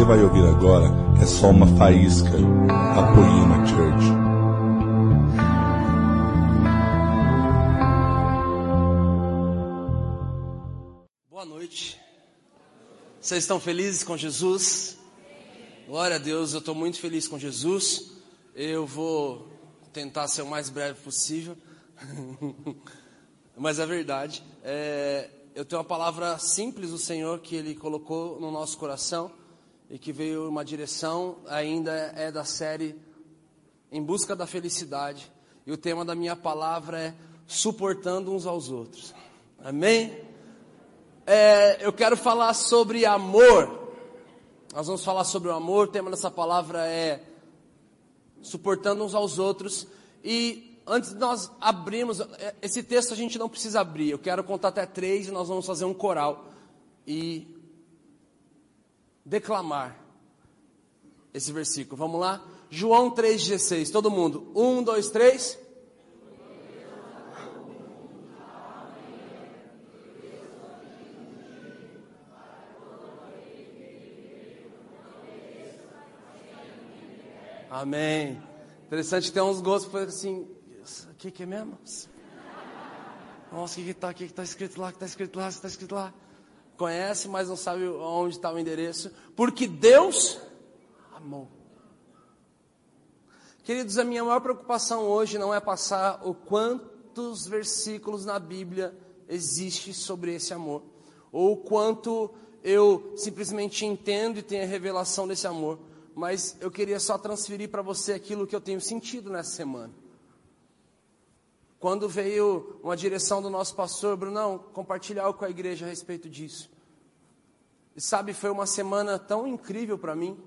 você vai ouvir agora é só uma faísca da Poema Church. Boa noite. Vocês estão felizes com Jesus? Glória a Deus, eu estou muito feliz com Jesus. Eu vou tentar ser o mais breve possível, mas é verdade. É, eu tenho uma palavra simples do Senhor que Ele colocou no nosso coração e que veio uma direção, ainda é da série Em Busca da Felicidade. E o tema da minha palavra é Suportando uns aos outros. Amém? É, eu quero falar sobre amor. Nós vamos falar sobre o amor. O tema dessa palavra é Suportando uns aos outros. E antes de nós abrirmos, é, esse texto a gente não precisa abrir. Eu quero contar até três e nós vamos fazer um coral. E declamar esse versículo. Vamos lá? João 3,16. Todo mundo. Um, dois, três. Amém. Interessante que tem uns gostos assim, o que, que é mesmo? Nossa, o que, que tá, o que, que tá escrito lá, o que está escrito lá, o que está escrito lá conhece, mas não sabe onde está o endereço, porque Deus amou. Queridos, a minha maior preocupação hoje não é passar o quantos versículos na Bíblia existe sobre esse amor, ou quanto eu simplesmente entendo e tenho a revelação desse amor, mas eu queria só transferir para você aquilo que eu tenho sentido nessa semana. Quando veio uma direção do nosso pastor, Brunão, compartilhar algo com a igreja a respeito disso. E sabe, foi uma semana tão incrível para mim.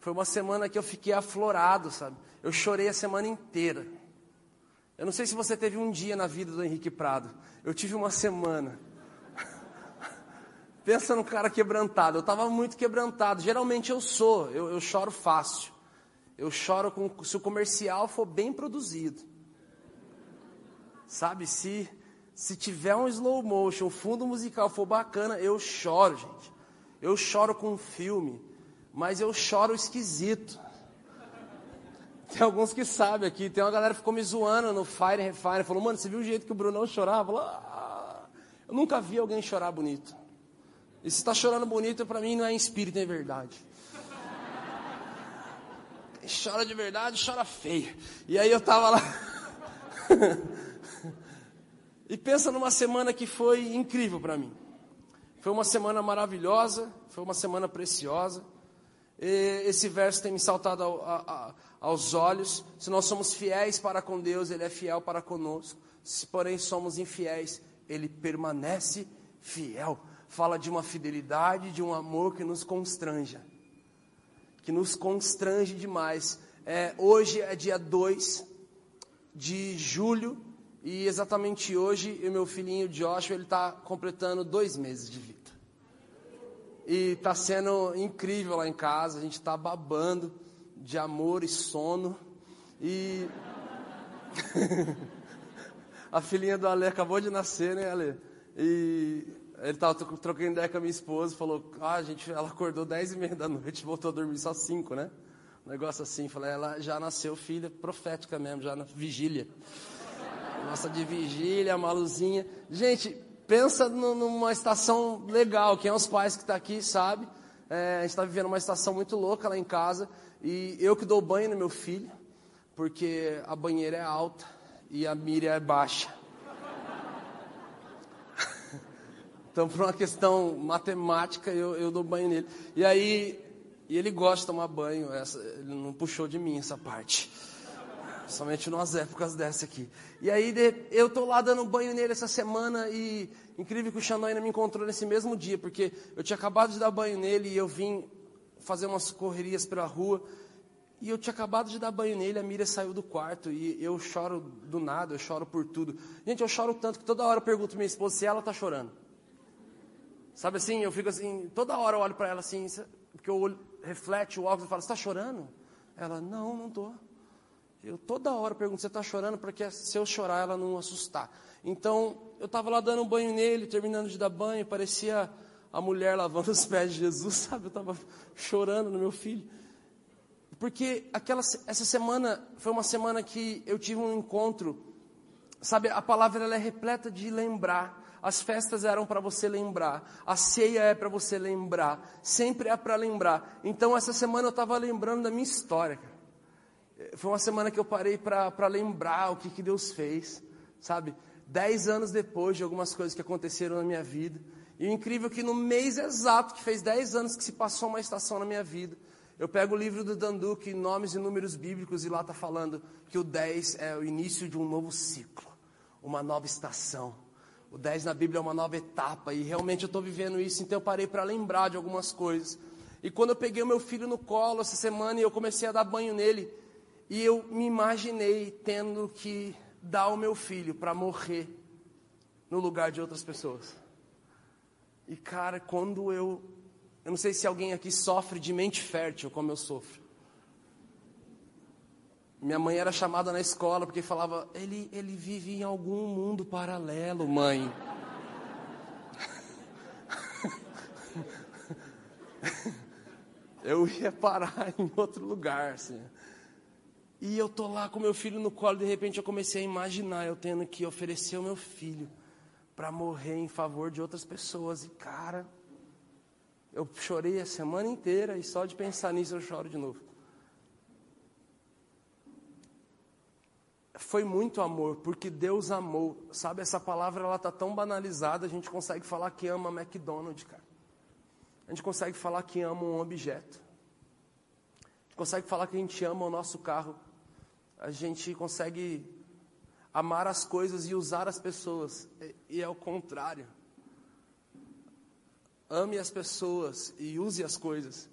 Foi uma semana que eu fiquei aflorado, sabe? Eu chorei a semana inteira. Eu não sei se você teve um dia na vida do Henrique Prado. Eu tive uma semana. Pensa no cara quebrantado. Eu estava muito quebrantado. Geralmente eu sou. Eu, eu choro fácil. Eu choro com, se o comercial for bem produzido. Sabe, se, se tiver um slow motion, o fundo musical for bacana, eu choro, gente. Eu choro com um filme, mas eu choro esquisito. Tem alguns que sabem aqui, tem uma galera que ficou me zoando no Fire Refine, falou, mano, você viu o jeito que o Brunão chorava? Ah, eu nunca vi alguém chorar bonito. E se está chorando bonito, para mim não é em espírito, é verdade. Quem chora de verdade, chora feio. E aí eu tava lá. E pensa numa semana que foi incrível para mim. Foi uma semana maravilhosa, foi uma semana preciosa. E esse verso tem me saltado ao, a, aos olhos. Se nós somos fiéis para com Deus, Ele é fiel para conosco. Se porém somos infiéis, Ele permanece fiel. Fala de uma fidelidade, de um amor que nos constranja. Que nos constrange demais. É, hoje é dia 2 de julho e exatamente hoje, o meu filhinho Joshua, ele está completando dois meses de vida. E está sendo incrível lá em casa, a gente está babando de amor e sono. E a filhinha do Ale acabou de nascer, né, Ale? E ele estava trocando ideia com a minha esposa, falou, ah, gente, ela acordou dez e meia da noite, voltou a dormir só cinco, né? Um negócio assim, falei, ela já nasceu filha profética mesmo, já na vigília nossa de vigília, Maluzinha. Gente, pensa numa estação legal. Quem é os pais que está aqui sabe. É, a gente está vivendo uma estação muito louca lá em casa. E eu que dou banho no meu filho, porque a banheira é alta e a Miriam é baixa. então, por uma questão matemática, eu, eu dou banho nele. E aí, e ele gosta de tomar banho. Essa, ele não puxou de mim essa parte. Somente nas épocas dessa aqui. E aí eu tô lá dando banho nele essa semana e incrível que o Xandão ainda me encontrou nesse mesmo dia, porque eu tinha acabado de dar banho nele e eu vim fazer umas correrias pela rua. E eu tinha acabado de dar banho nele, a Miriam saiu do quarto e eu choro do nada, eu choro por tudo. Gente, eu choro tanto que toda hora eu pergunto minha esposa se ela tá chorando. Sabe assim, eu fico assim, toda hora eu olho para ela assim, porque o olho reflete o óculos e falo, você está chorando? Ela, não, não estou. Eu toda hora pergunto, você está chorando? Porque se eu chorar, ela não assustar. Então, eu estava lá dando um banho nele, terminando de dar banho, parecia a mulher lavando os pés de Jesus, sabe? Eu estava chorando no meu filho. Porque aquela, essa semana foi uma semana que eu tive um encontro, sabe? A palavra ela é repleta de lembrar. As festas eram para você lembrar, a ceia é para você lembrar, sempre é para lembrar. Então essa semana eu estava lembrando da minha história. Foi uma semana que eu parei para lembrar o que, que Deus fez, sabe? Dez anos depois de algumas coisas que aconteceram na minha vida. E o incrível é que no mês exato, que fez dez anos que se passou uma estação na minha vida, eu pego o livro do Danduque, Nomes e Números Bíblicos, e lá está falando que o 10 é o início de um novo ciclo, uma nova estação. O 10 na Bíblia é uma nova etapa, e realmente eu estou vivendo isso, então eu parei para lembrar de algumas coisas. E quando eu peguei o meu filho no colo essa semana e eu comecei a dar banho nele, e eu me imaginei tendo que dar o meu filho para morrer no lugar de outras pessoas. E cara, quando eu eu não sei se alguém aqui sofre de mente fértil como eu sofro. Minha mãe era chamada na escola porque falava: ele, ele vive em algum mundo paralelo, mãe. eu ia parar em outro lugar, assim. E eu tô lá com meu filho no colo, de repente eu comecei a imaginar eu tendo que oferecer o meu filho para morrer em favor de outras pessoas. E cara, eu chorei a semana inteira e só de pensar nisso eu choro de novo. Foi muito amor, porque Deus amou. Sabe, essa palavra ela tá tão banalizada, a gente consegue falar que ama McDonald's, cara. A gente consegue falar que ama um objeto. A gente consegue falar que a gente ama o nosso carro. A gente consegue amar as coisas e usar as pessoas. E é o contrário. Ame as pessoas e use as coisas.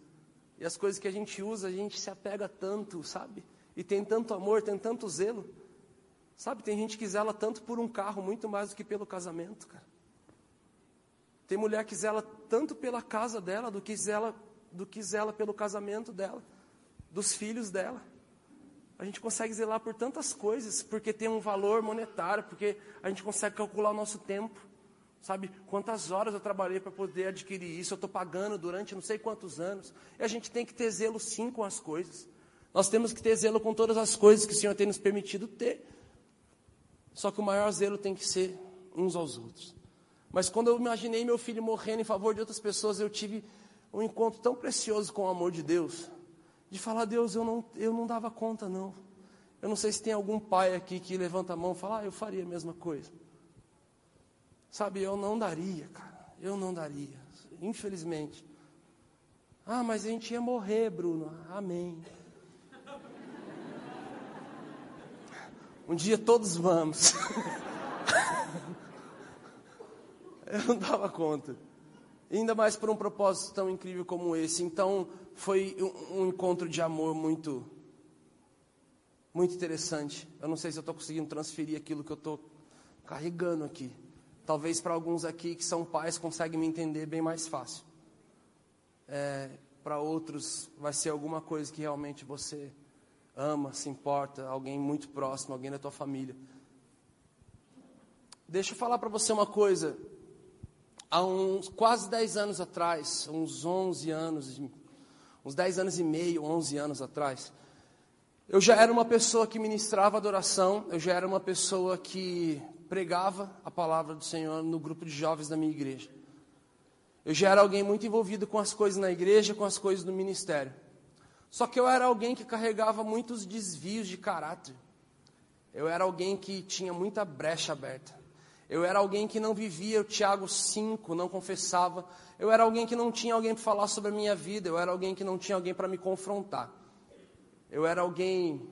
E as coisas que a gente usa, a gente se apega tanto, sabe? E tem tanto amor, tem tanto zelo. Sabe, tem gente que zela tanto por um carro, muito mais do que pelo casamento, cara. Tem mulher que zela tanto pela casa dela, do que zela, do que zela pelo casamento dela, dos filhos dela. A gente consegue zelar por tantas coisas, porque tem um valor monetário, porque a gente consegue calcular o nosso tempo. Sabe quantas horas eu trabalhei para poder adquirir isso? Eu estou pagando durante não sei quantos anos. E a gente tem que ter zelo sim com as coisas. Nós temos que ter zelo com todas as coisas que o Senhor tem nos permitido ter. Só que o maior zelo tem que ser uns aos outros. Mas quando eu imaginei meu filho morrendo em favor de outras pessoas, eu tive um encontro tão precioso com o amor de Deus. De falar, Deus, eu não, eu não dava conta, não. Eu não sei se tem algum pai aqui que levanta a mão e fala, ah, eu faria a mesma coisa. Sabe, eu não daria, cara. Eu não daria. Infelizmente. Ah, mas a gente ia morrer, Bruno. Amém. Um dia todos vamos. eu não dava conta. Ainda mais por um propósito tão incrível como esse. Então, foi um, encontro de amor muito, muito interessante. Eu não sei se eu estou conseguindo transferir aquilo que eu estou carregando aqui. Talvez para alguns aqui que são pais conseguem me entender bem mais fácil. É, para outros vai ser alguma coisa que realmente você ama, se importa, alguém muito próximo, alguém da tua família. Deixa eu falar para você uma coisa. Há uns quase 10 anos atrás, uns 11 anos, uns 10 anos e meio, 11 anos atrás, eu já era uma pessoa que ministrava adoração, eu já era uma pessoa que pregava a palavra do Senhor no grupo de jovens da minha igreja. Eu já era alguém muito envolvido com as coisas na igreja, com as coisas do ministério. Só que eu era alguém que carregava muitos desvios de caráter. Eu era alguém que tinha muita brecha aberta. Eu era alguém que não vivia o Tiago 5, não confessava. Eu era alguém que não tinha alguém para falar sobre a minha vida. Eu era alguém que não tinha alguém para me confrontar. Eu era alguém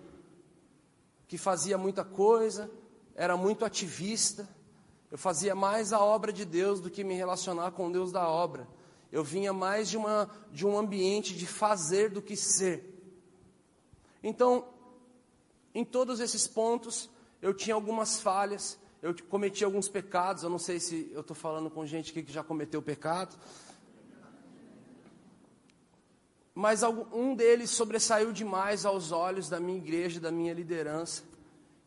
que fazia muita coisa, era muito ativista, eu fazia mais a obra de Deus do que me relacionar com Deus da obra. Eu vinha mais de, uma, de um ambiente de fazer do que ser. Então, em todos esses pontos, eu tinha algumas falhas, eu cometi alguns pecados. Eu não sei se eu estou falando com gente aqui que já cometeu pecado. Mas um deles sobressaiu demais aos olhos da minha igreja, da minha liderança.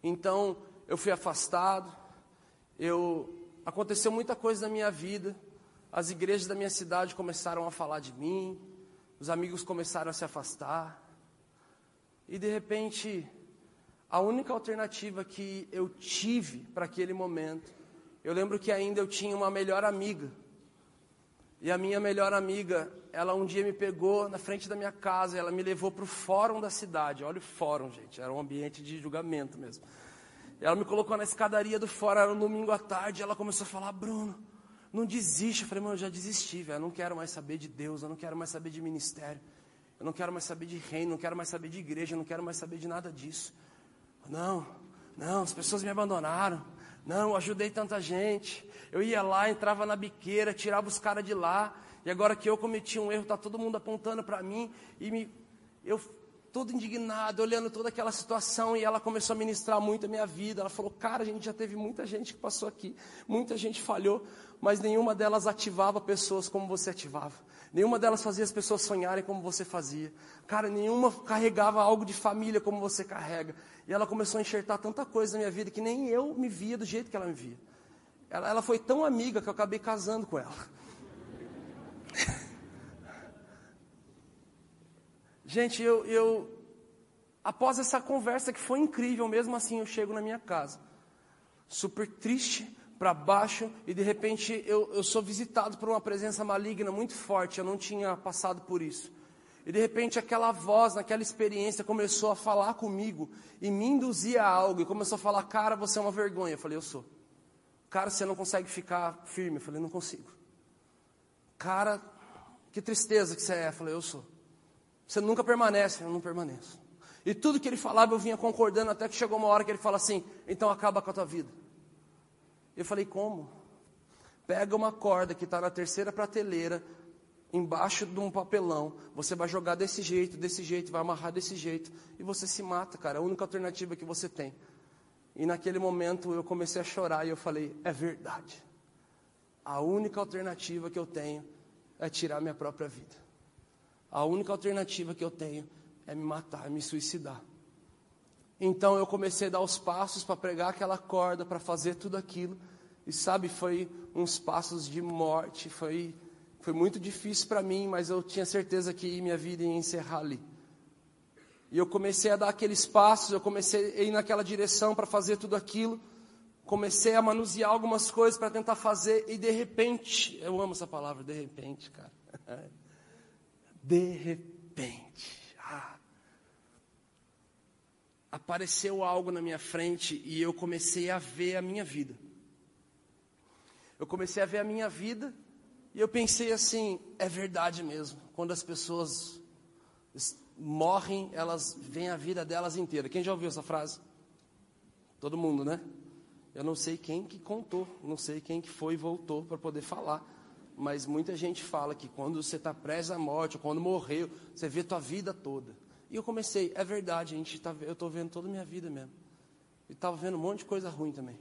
Então, eu fui afastado, eu aconteceu muita coisa na minha vida, as igrejas da minha cidade começaram a falar de mim, os amigos começaram a se afastar. E de repente, a única alternativa que eu tive para aquele momento, eu lembro que ainda eu tinha uma melhor amiga. E a minha melhor amiga, ela um dia me pegou na frente da minha casa, ela me levou para o fórum da cidade. Olha o fórum, gente, era um ambiente de julgamento mesmo. Ela me colocou na escadaria do fórum, era um domingo à tarde, ela começou a falar: Bruno, não desiste. Eu falei, mano, eu já desisti, velho. Eu não quero mais saber de Deus, eu não quero mais saber de ministério, eu não quero mais saber de reino, não quero mais saber de igreja, eu não quero mais saber de nada disso. Não, não, as pessoas me abandonaram. Não, eu ajudei tanta gente. Eu ia lá, entrava na biqueira, tirava os caras de lá. E agora que eu cometi um erro, tá todo mundo apontando para mim e me eu todo indignado, olhando toda aquela situação, e ela começou a ministrar muito a minha vida. Ela falou: Cara, a gente já teve muita gente que passou aqui, muita gente falhou, mas nenhuma delas ativava pessoas como você ativava. Nenhuma delas fazia as pessoas sonharem como você fazia. Cara, nenhuma carregava algo de família como você carrega. E ela começou a enxertar tanta coisa na minha vida que nem eu me via do jeito que ela me via. Ela, ela foi tão amiga que eu acabei casando com ela. Gente, eu, eu, após essa conversa que foi incrível, mesmo assim eu chego na minha casa, super triste, para baixo, e de repente eu, eu sou visitado por uma presença maligna muito forte, eu não tinha passado por isso. E de repente aquela voz, naquela experiência, começou a falar comigo e me induzia a algo, e começou a falar: Cara, você é uma vergonha. Eu falei: Eu sou. Cara, você não consegue ficar firme. Eu falei: Não consigo. Cara, que tristeza que você é. Eu falei: Eu sou. Você nunca permanece, eu não permaneço. E tudo que ele falava eu vinha concordando, até que chegou uma hora que ele fala assim: então acaba com a tua vida. Eu falei: como? Pega uma corda que está na terceira prateleira, embaixo de um papelão, você vai jogar desse jeito, desse jeito, vai amarrar desse jeito, e você se mata, cara. A única alternativa que você tem. E naquele momento eu comecei a chorar e eu falei: é verdade. A única alternativa que eu tenho é tirar minha própria vida. A única alternativa que eu tenho é me matar, é me suicidar. Então eu comecei a dar os passos para pregar aquela corda, para fazer tudo aquilo. E sabe, foi uns passos de morte, foi, foi muito difícil para mim, mas eu tinha certeza que minha vida ia encerrar ali. E eu comecei a dar aqueles passos, eu comecei a ir naquela direção para fazer tudo aquilo. Comecei a manusear algumas coisas para tentar fazer, e de repente, eu amo essa palavra, de repente, cara. de repente, ah, apareceu algo na minha frente e eu comecei a ver a minha vida. Eu comecei a ver a minha vida e eu pensei assim: é verdade mesmo. Quando as pessoas morrem, elas veem a vida delas inteira. Quem já ouviu essa frase? Todo mundo, né? Eu não sei quem que contou, não sei quem que foi e voltou para poder falar mas muita gente fala que quando você está preso à morte, ou quando morreu, você vê tua vida toda. E eu comecei, é verdade, gente tá, eu estou vendo toda a minha vida mesmo. E estava vendo um monte de coisa ruim também.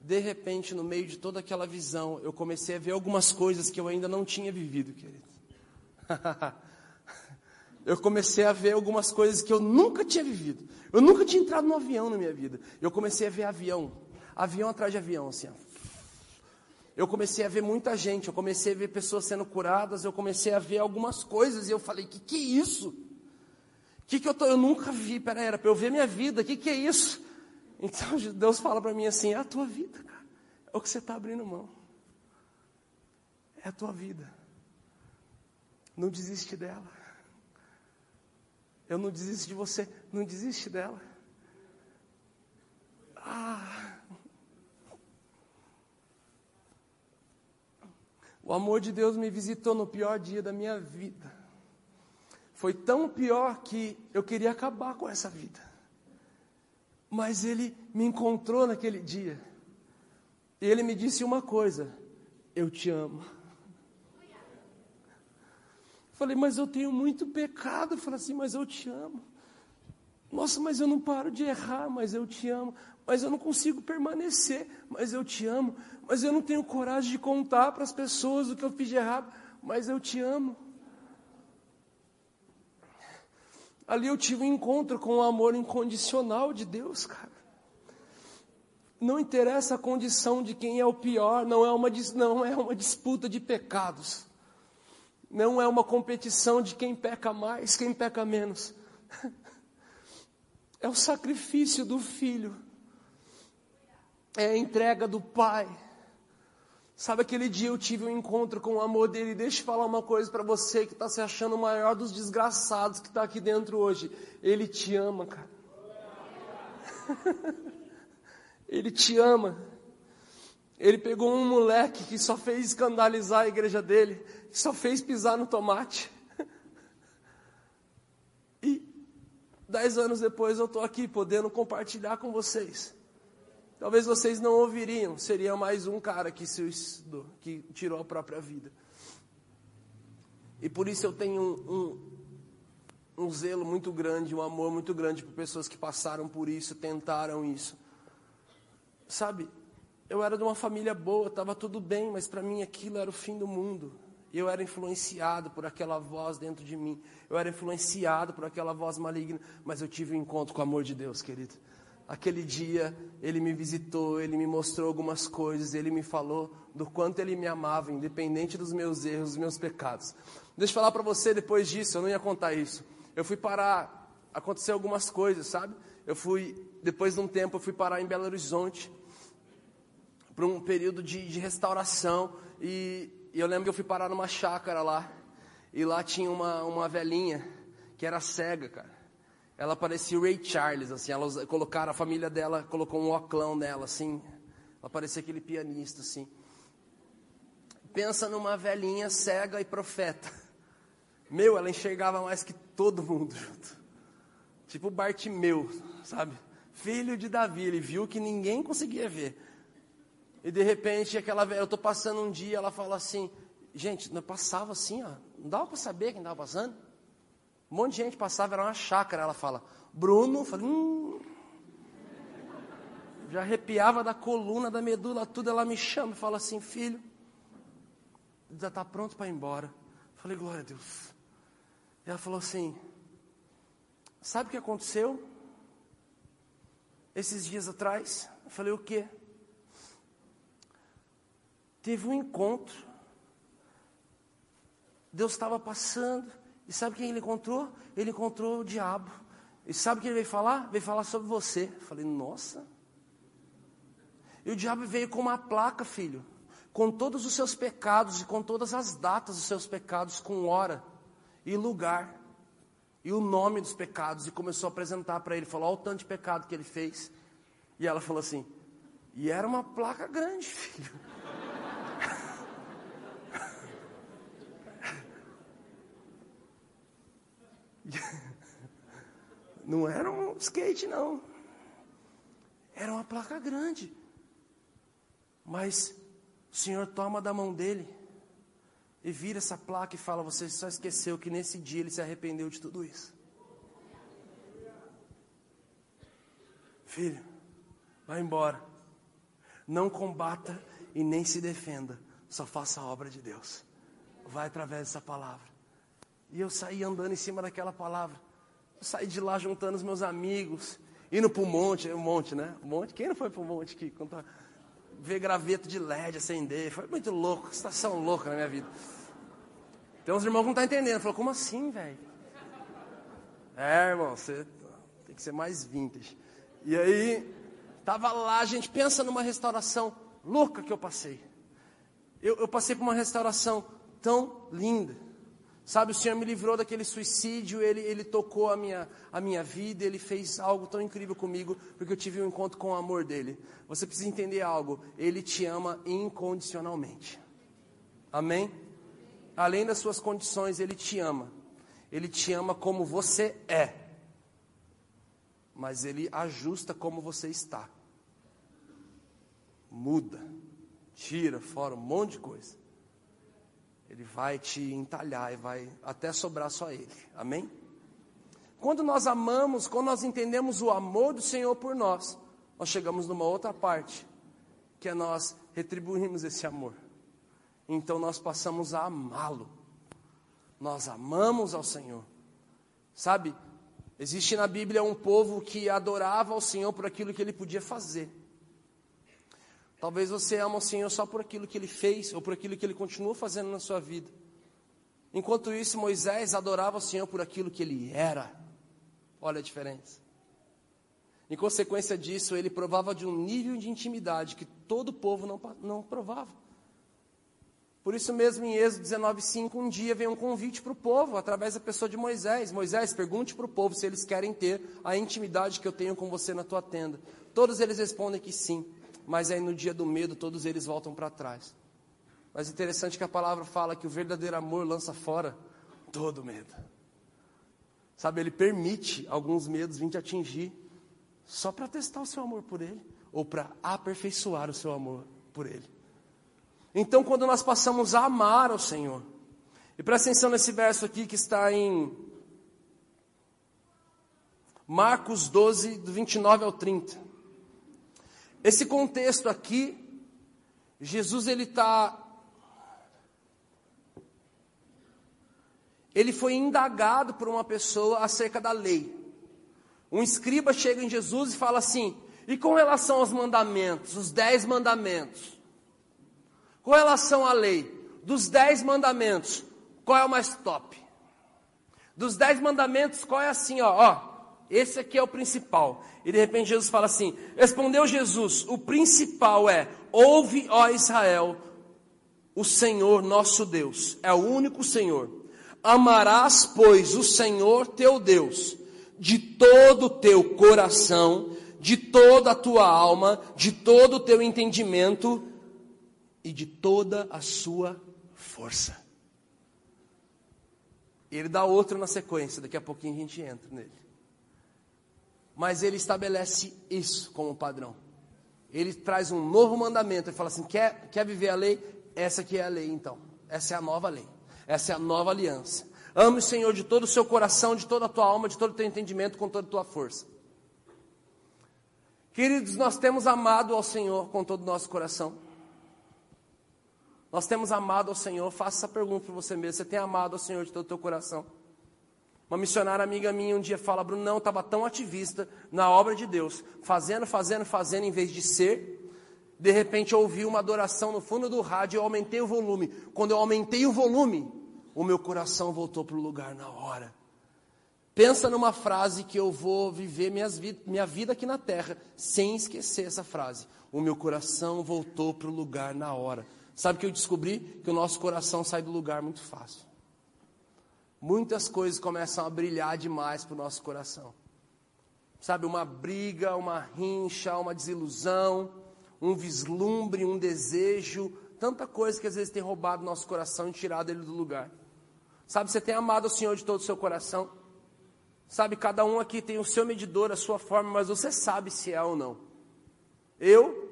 De repente, no meio de toda aquela visão, eu comecei a ver algumas coisas que eu ainda não tinha vivido, querido. eu comecei a ver algumas coisas que eu nunca tinha vivido. Eu nunca tinha entrado num avião na minha vida. Eu comecei a ver avião, avião atrás de avião, assim, eu comecei a ver muita gente, eu comecei a ver pessoas sendo curadas, eu comecei a ver algumas coisas e eu falei: que que é isso? Que que eu tô? Eu nunca vi. Pera, era para eu ver minha vida. Que que é isso? Então Deus fala para mim assim: é a tua vida, cara. É o que você está abrindo mão. É a tua vida. Não desiste dela. Eu não desisto de você. Não desiste dela. Ah. O amor de Deus me visitou no pior dia da minha vida. Foi tão pior que eu queria acabar com essa vida. Mas Ele me encontrou naquele dia. E Ele me disse uma coisa: Eu te amo. Falei, mas eu tenho muito pecado. Falei assim, mas eu te amo. Nossa, mas eu não paro de errar, mas eu te amo mas eu não consigo permanecer, mas eu te amo, mas eu não tenho coragem de contar para as pessoas o que eu fiz de errado, mas eu te amo. Ali eu tive um encontro com o amor incondicional de Deus, cara. Não interessa a condição de quem é o pior, não é uma, não é uma disputa de pecados. Não é uma competição de quem peca mais, quem peca menos. É o sacrifício do filho. É a entrega do pai. Sabe aquele dia eu tive um encontro com o amor dele. Deixa eu falar uma coisa para você que está se achando o maior dos desgraçados que está aqui dentro hoje. Ele te ama, cara. Ele te ama. Ele pegou um moleque que só fez escandalizar a igreja dele, que só fez pisar no tomate. E dez anos depois eu estou aqui podendo compartilhar com vocês. Talvez vocês não ouviriam, seria mais um cara que se que tirou a própria vida. E por isso eu tenho um, um, um zelo muito grande, um amor muito grande por pessoas que passaram por isso, tentaram isso. Sabe, eu era de uma família boa, estava tudo bem, mas para mim aquilo era o fim do mundo. Eu era influenciado por aquela voz dentro de mim. Eu era influenciado por aquela voz maligna, mas eu tive um encontro com o amor de Deus, querido. Aquele dia ele me visitou, ele me mostrou algumas coisas, ele me falou do quanto ele me amava, independente dos meus erros, dos meus pecados. Deixa eu falar para você depois disso, eu não ia contar isso. Eu fui parar, aconteceu algumas coisas, sabe? Eu fui, depois de um tempo, eu fui parar em Belo Horizonte para um período de, de restauração. E, e, eu lembro que eu fui parar numa chácara lá. E lá tinha uma, uma velhinha que era cega, cara. Ela parecia o Ray Charles, assim. Ela colocaram, a família dela colocou um oclão nela, assim. Ela parecia aquele pianista, assim. Pensa numa velhinha cega e profeta. Meu, ela enxergava mais que todo mundo junto. Tipo Bartimeu, sabe? Filho de Davi, ele viu que ninguém conseguia ver. E de repente, aquela eu estou passando um dia, ela fala assim, gente, não passava assim, ó, não dava para saber quem estava passando. Um monte de gente passava, era uma chácara. Ela fala, Bruno, falei, hum. Já arrepiava da coluna, da medula, tudo. Ela me chama e fala assim, filho, já está pronto para ir embora. Falei, glória a Deus. Ela falou assim, sabe o que aconteceu? Esses dias atrás? Eu falei, o quê? teve um encontro. Deus estava passando, e sabe quem ele encontrou? Ele encontrou o diabo. E sabe o que ele veio falar? Veio falar sobre você. Eu falei, nossa. E o diabo veio com uma placa, filho, com todos os seus pecados e com todas as datas dos seus pecados, com hora e lugar e o nome dos pecados, e começou a apresentar para ele. Falou: Olha o tanto de pecado que ele fez. E ela falou assim: E era uma placa grande, filho. Não era um skate, não. Era uma placa grande. Mas o Senhor toma da mão dele e vira essa placa e fala: Você só esqueceu que nesse dia ele se arrependeu de tudo isso. Filho, vai embora. Não combata e nem se defenda. Só faça a obra de Deus. Vai através dessa palavra. E eu saí andando em cima daquela palavra. Eu saí de lá juntando os meus amigos, indo para o monte, um monte, né? Um monte. Quem não foi para o monte aqui? Contar, ver graveto de LED acender. Foi muito louco, estação louca na minha vida. Tem uns irmãos que não estão tá entendendo. Falou, como assim, velho? É, irmão, você tem que ser mais vintage. E aí, tava lá, a gente pensa numa restauração louca que eu passei. Eu, eu passei por uma restauração tão linda Sabe, o Senhor me livrou daquele suicídio, Ele, ele tocou a minha, a minha vida, Ele fez algo tão incrível comigo, porque eu tive um encontro com o amor dEle. Você precisa entender algo, Ele te ama incondicionalmente. Amém? Além das suas condições, Ele te ama. Ele te ama como você é. Mas Ele ajusta como você está. Muda, tira fora um monte de coisa. Ele vai te entalhar e vai até sobrar só Ele. Amém? Quando nós amamos, quando nós entendemos o amor do Senhor por nós, nós chegamos numa outra parte, que é nós retribuirmos esse amor. Então nós passamos a amá-lo. Nós amamos ao Senhor. Sabe, existe na Bíblia um povo que adorava ao Senhor por aquilo que ele podia fazer. Talvez você ama o Senhor só por aquilo que ele fez ou por aquilo que ele continua fazendo na sua vida. Enquanto isso, Moisés adorava o Senhor por aquilo que ele era. Olha a diferença. Em consequência disso, ele provava de um nível de intimidade que todo o povo não, não provava. Por isso mesmo, em Êxodo 19,5, um dia vem um convite para o povo, através da pessoa de Moisés. Moisés, pergunte para o povo se eles querem ter a intimidade que eu tenho com você na tua tenda. Todos eles respondem que sim, mas aí no dia do medo, todos eles voltam para trás. Mas interessante que a palavra fala que o verdadeiro amor lança fora todo medo. Sabe, ele permite alguns medos vir te atingir só para testar o seu amor por ele ou para aperfeiçoar o seu amor por ele. Então, quando nós passamos a amar ao Senhor, e presta atenção nesse verso aqui que está em Marcos 12, do 29 ao 30. Esse contexto aqui, Jesus ele está. Ele foi indagado por uma pessoa acerca da lei. Um escriba chega em Jesus e fala assim: e com relação aos mandamentos, os dez mandamentos? Com relação à lei, dos dez mandamentos, qual é o mais top? Dos dez mandamentos, qual é assim, ó, ó, esse aqui é o principal. E de repente Jesus fala assim: Respondeu Jesus, o principal é: Ouve, ó Israel, o Senhor nosso Deus, é o único Senhor. Amarás, pois, o Senhor teu Deus, de todo o teu coração, de toda a tua alma, de todo o teu entendimento e de toda a sua força. Ele dá outro na sequência, daqui a pouquinho a gente entra nele. Mas ele estabelece isso como padrão. Ele traz um novo mandamento. Ele fala assim: quer, quer viver a lei? Essa aqui é a lei, então. Essa é a nova lei. Essa é a nova aliança. Ame o Senhor de todo o seu coração, de toda a tua alma, de todo o teu entendimento, com toda a tua força. Queridos, nós temos amado ao Senhor com todo o nosso coração. Nós temos amado ao Senhor. Faça essa pergunta para você mesmo. Você tem amado ao Senhor de todo o teu coração? Uma missionária amiga minha um dia fala, Bruno, não, estava tão ativista na obra de Deus, fazendo, fazendo, fazendo, em vez de ser. De repente eu ouvi uma adoração no fundo do rádio, eu aumentei o volume. Quando eu aumentei o volume, o meu coração voltou para o lugar na hora. Pensa numa frase que eu vou viver vi minha vida aqui na terra, sem esquecer essa frase. O meu coração voltou para o lugar na hora. Sabe que eu descobri? Que o nosso coração sai do lugar muito fácil. Muitas coisas começam a brilhar demais para o nosso coração. Sabe, uma briga, uma rincha, uma desilusão, um vislumbre, um desejo, tanta coisa que às vezes tem roubado nosso coração e tirado ele do lugar. Sabe, você tem amado o Senhor de todo o seu coração. Sabe, cada um aqui tem o seu medidor, a sua forma, mas você sabe se é ou não. Eu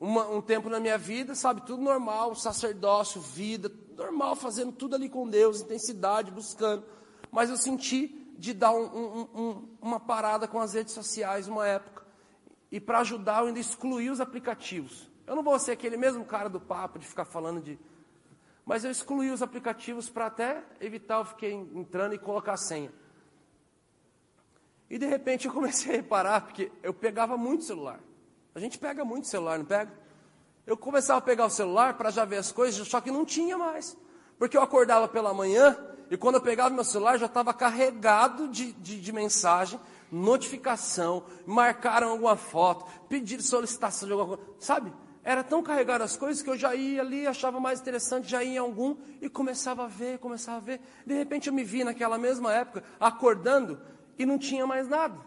uma, um tempo na minha vida, sabe, tudo normal, sacerdócio, vida, normal, fazendo tudo ali com Deus, intensidade, buscando. Mas eu senti de dar um, um, um, uma parada com as redes sociais uma época. E para ajudar, eu ainda excluí os aplicativos. Eu não vou ser aquele mesmo cara do papo de ficar falando de. Mas eu excluí os aplicativos para até evitar eu fiquei entrando e colocar a senha. E de repente eu comecei a reparar, porque eu pegava muito celular. A gente pega muito celular, não pega? Eu começava a pegar o celular para já ver as coisas, só que não tinha mais. Porque eu acordava pela manhã e quando eu pegava meu celular já estava carregado de, de, de, mensagem, notificação, marcaram alguma foto, pediram solicitação de alguma coisa. Sabe? Era tão carregado as coisas que eu já ia ali, achava mais interessante, já ia em algum e começava a ver, começava a ver. De repente eu me vi naquela mesma época acordando e não tinha mais nada.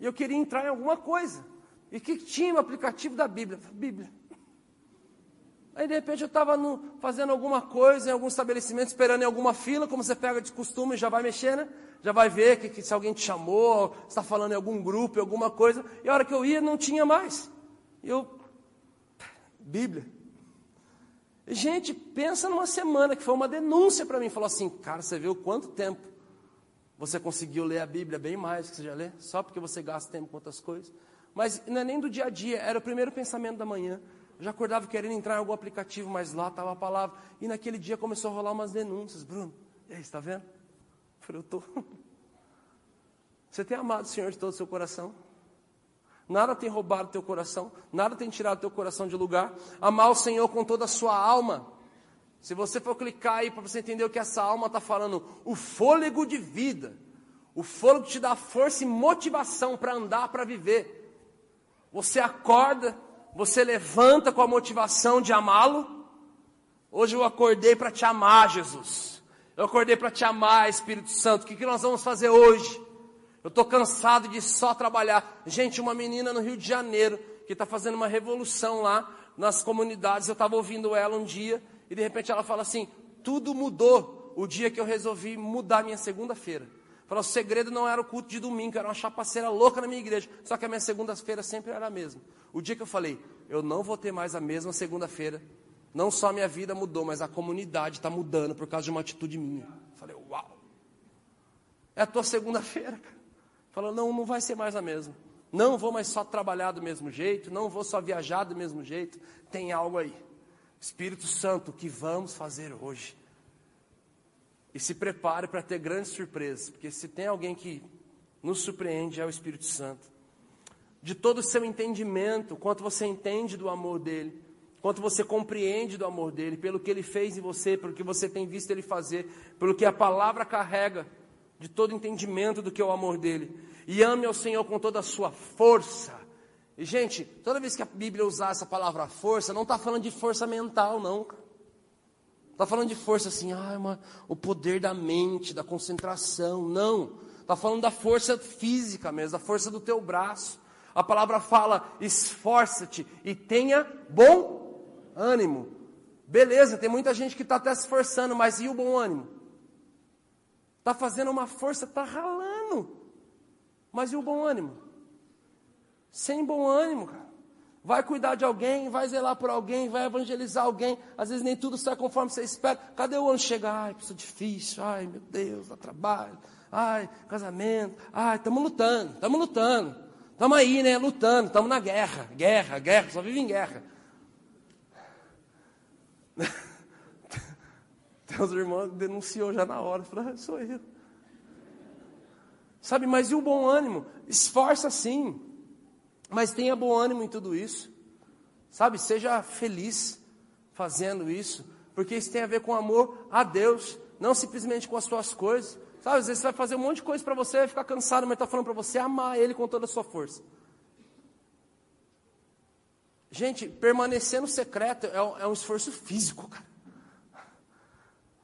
E eu queria entrar em alguma coisa. E que tinha o aplicativo da Bíblia? Bíblia. Aí de repente eu estava fazendo alguma coisa em algum estabelecimento, esperando em alguma fila, como você pega de costume, já vai mexer, né? Já vai ver que, que se alguém te chamou, está falando em algum grupo, alguma coisa. E a hora que eu ia, não tinha mais. Eu. Bíblia. Gente, pensa numa semana que foi uma denúncia para mim. Falou assim, cara, você viu quanto tempo você conseguiu ler a Bíblia bem mais que você já lê? Só porque você gasta tempo com outras coisas. Mas não é nem do dia a dia, era o primeiro pensamento da manhã. Eu já acordava querendo entrar em algum aplicativo, mas lá estava a palavra. E naquele dia começou a rolar umas denúncias. Bruno, e aí, está vendo? Eu falei, eu estou. Você tem amado o Senhor de todo o seu coração? Nada tem roubado teu coração, nada tem tirado teu coração de lugar. Amar o Senhor com toda a sua alma. Se você for clicar aí para você entender o que essa alma está falando, o fôlego de vida, o fôlego te dá força e motivação para andar, para viver. Você acorda, você levanta com a motivação de amá-lo. Hoje eu acordei para te amar, Jesus. Eu acordei para te amar, Espírito Santo. O que, que nós vamos fazer hoje? Eu estou cansado de só trabalhar. Gente, uma menina no Rio de Janeiro que está fazendo uma revolução lá nas comunidades. Eu estava ouvindo ela um dia e de repente ela fala assim: tudo mudou o dia que eu resolvi mudar minha segunda-feira. Falou, o segredo não era o culto de domingo, era uma chapaceira louca na minha igreja. Só que a minha segunda-feira sempre era a mesma. O dia que eu falei, eu não vou ter mais a mesma segunda-feira. Não só a minha vida mudou, mas a comunidade está mudando por causa de uma atitude minha. Falei, uau. É a tua segunda-feira, Falou, não, não vai ser mais a mesma. Não vou mais só trabalhar do mesmo jeito, não vou só viajar do mesmo jeito. Tem algo aí. Espírito Santo, o que vamos fazer hoje? E se prepare para ter grandes surpresas, porque se tem alguém que nos surpreende é o Espírito Santo. De todo o seu entendimento, quanto você entende do amor dele, quanto você compreende do amor dele, pelo que ele fez em você, pelo que você tem visto ele fazer, pelo que a palavra carrega, de todo entendimento do que é o amor dele. E ame ao Senhor com toda a sua força. E, gente, toda vez que a Bíblia usar essa palavra força, não está falando de força mental, não. Está falando de força assim, ah, uma, o poder da mente, da concentração. Não. Está falando da força física mesmo, da força do teu braço. A palavra fala: esforça-te e tenha bom ânimo. Beleza, tem muita gente que está até se esforçando, mas e o bom ânimo? Está fazendo uma força, está ralando. Mas e o bom ânimo? Sem bom ânimo, cara vai cuidar de alguém, vai zelar por alguém, vai evangelizar alguém. Às vezes nem tudo sai conforme você espera. Cadê o ano chegar? Ai, isso é difícil. Ai, meu Deus, dá trabalho. Ai, casamento. Ai, estamos lutando, estamos lutando. Estamos aí, né? Lutando, estamos na guerra. Guerra, guerra, só vive em guerra. Tem uns irmãos que denunciou já na hora. Falou, ah, sou eu. Sabe, mas e o bom ânimo? Esforça sim. Mas tenha bom ânimo em tudo isso. Sabe, seja feliz fazendo isso, porque isso tem a ver com amor a Deus, não simplesmente com as suas coisas. Sabe, às vezes você vai fazer um monte de coisa para você, vai ficar cansado, mas está falando para você amar Ele com toda a sua força. Gente, permanecer no secreto é um, é um esforço físico, cara.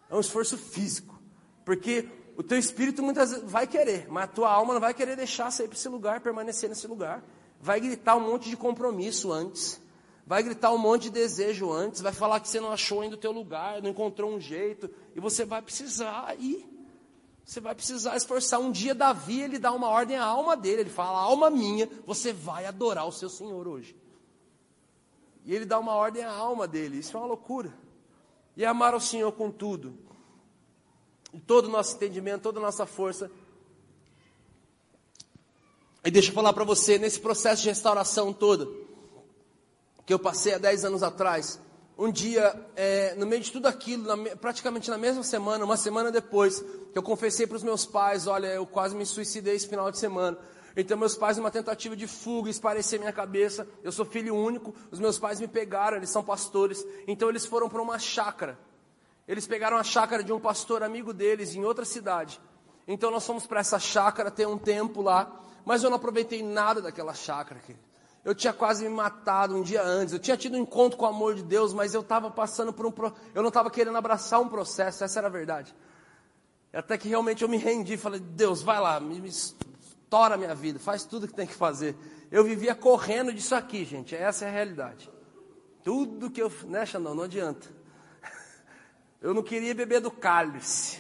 É um esforço físico. Porque o teu espírito muitas vezes vai querer, mas a tua alma não vai querer deixar sair para esse lugar, permanecer nesse lugar vai gritar um monte de compromisso antes, vai gritar um monte de desejo antes, vai falar que você não achou ainda o teu lugar, não encontrou um jeito, e você vai precisar ir. Você vai precisar esforçar. Um dia Davi, ele dá uma ordem à alma dele, ele fala, alma minha, você vai adorar o seu Senhor hoje. E ele dá uma ordem à alma dele, isso é uma loucura. E amar o Senhor com tudo. E todo o nosso entendimento, toda a nossa força, e deixa eu falar para você, nesse processo de restauração todo, que eu passei há 10 anos atrás, um dia, é, no meio de tudo aquilo, na, praticamente na mesma semana, uma semana depois, que eu confessei para os meus pais, olha, eu quase me suicidei esse final de semana. Então meus pais, numa tentativa de fuga, esparecer minha cabeça, eu sou filho único, os meus pais me pegaram, eles são pastores, então eles foram para uma chácara. Eles pegaram a chácara de um pastor amigo deles em outra cidade. Então nós fomos para essa chácara ter um tempo lá, mas eu não aproveitei nada daquela chácara. Eu tinha quase me matado um dia antes. Eu tinha tido um encontro com o amor de Deus, mas eu estava passando por um. Pro... Eu não estava querendo abraçar um processo, essa era a verdade. Até que realmente eu me rendi, falei: Deus, vai lá, me, me estoura a minha vida, faz tudo que tem que fazer. Eu vivia correndo disso aqui, gente, essa é a realidade. Tudo que eu. Né, Xandão? Não adianta. Eu não queria beber do cálice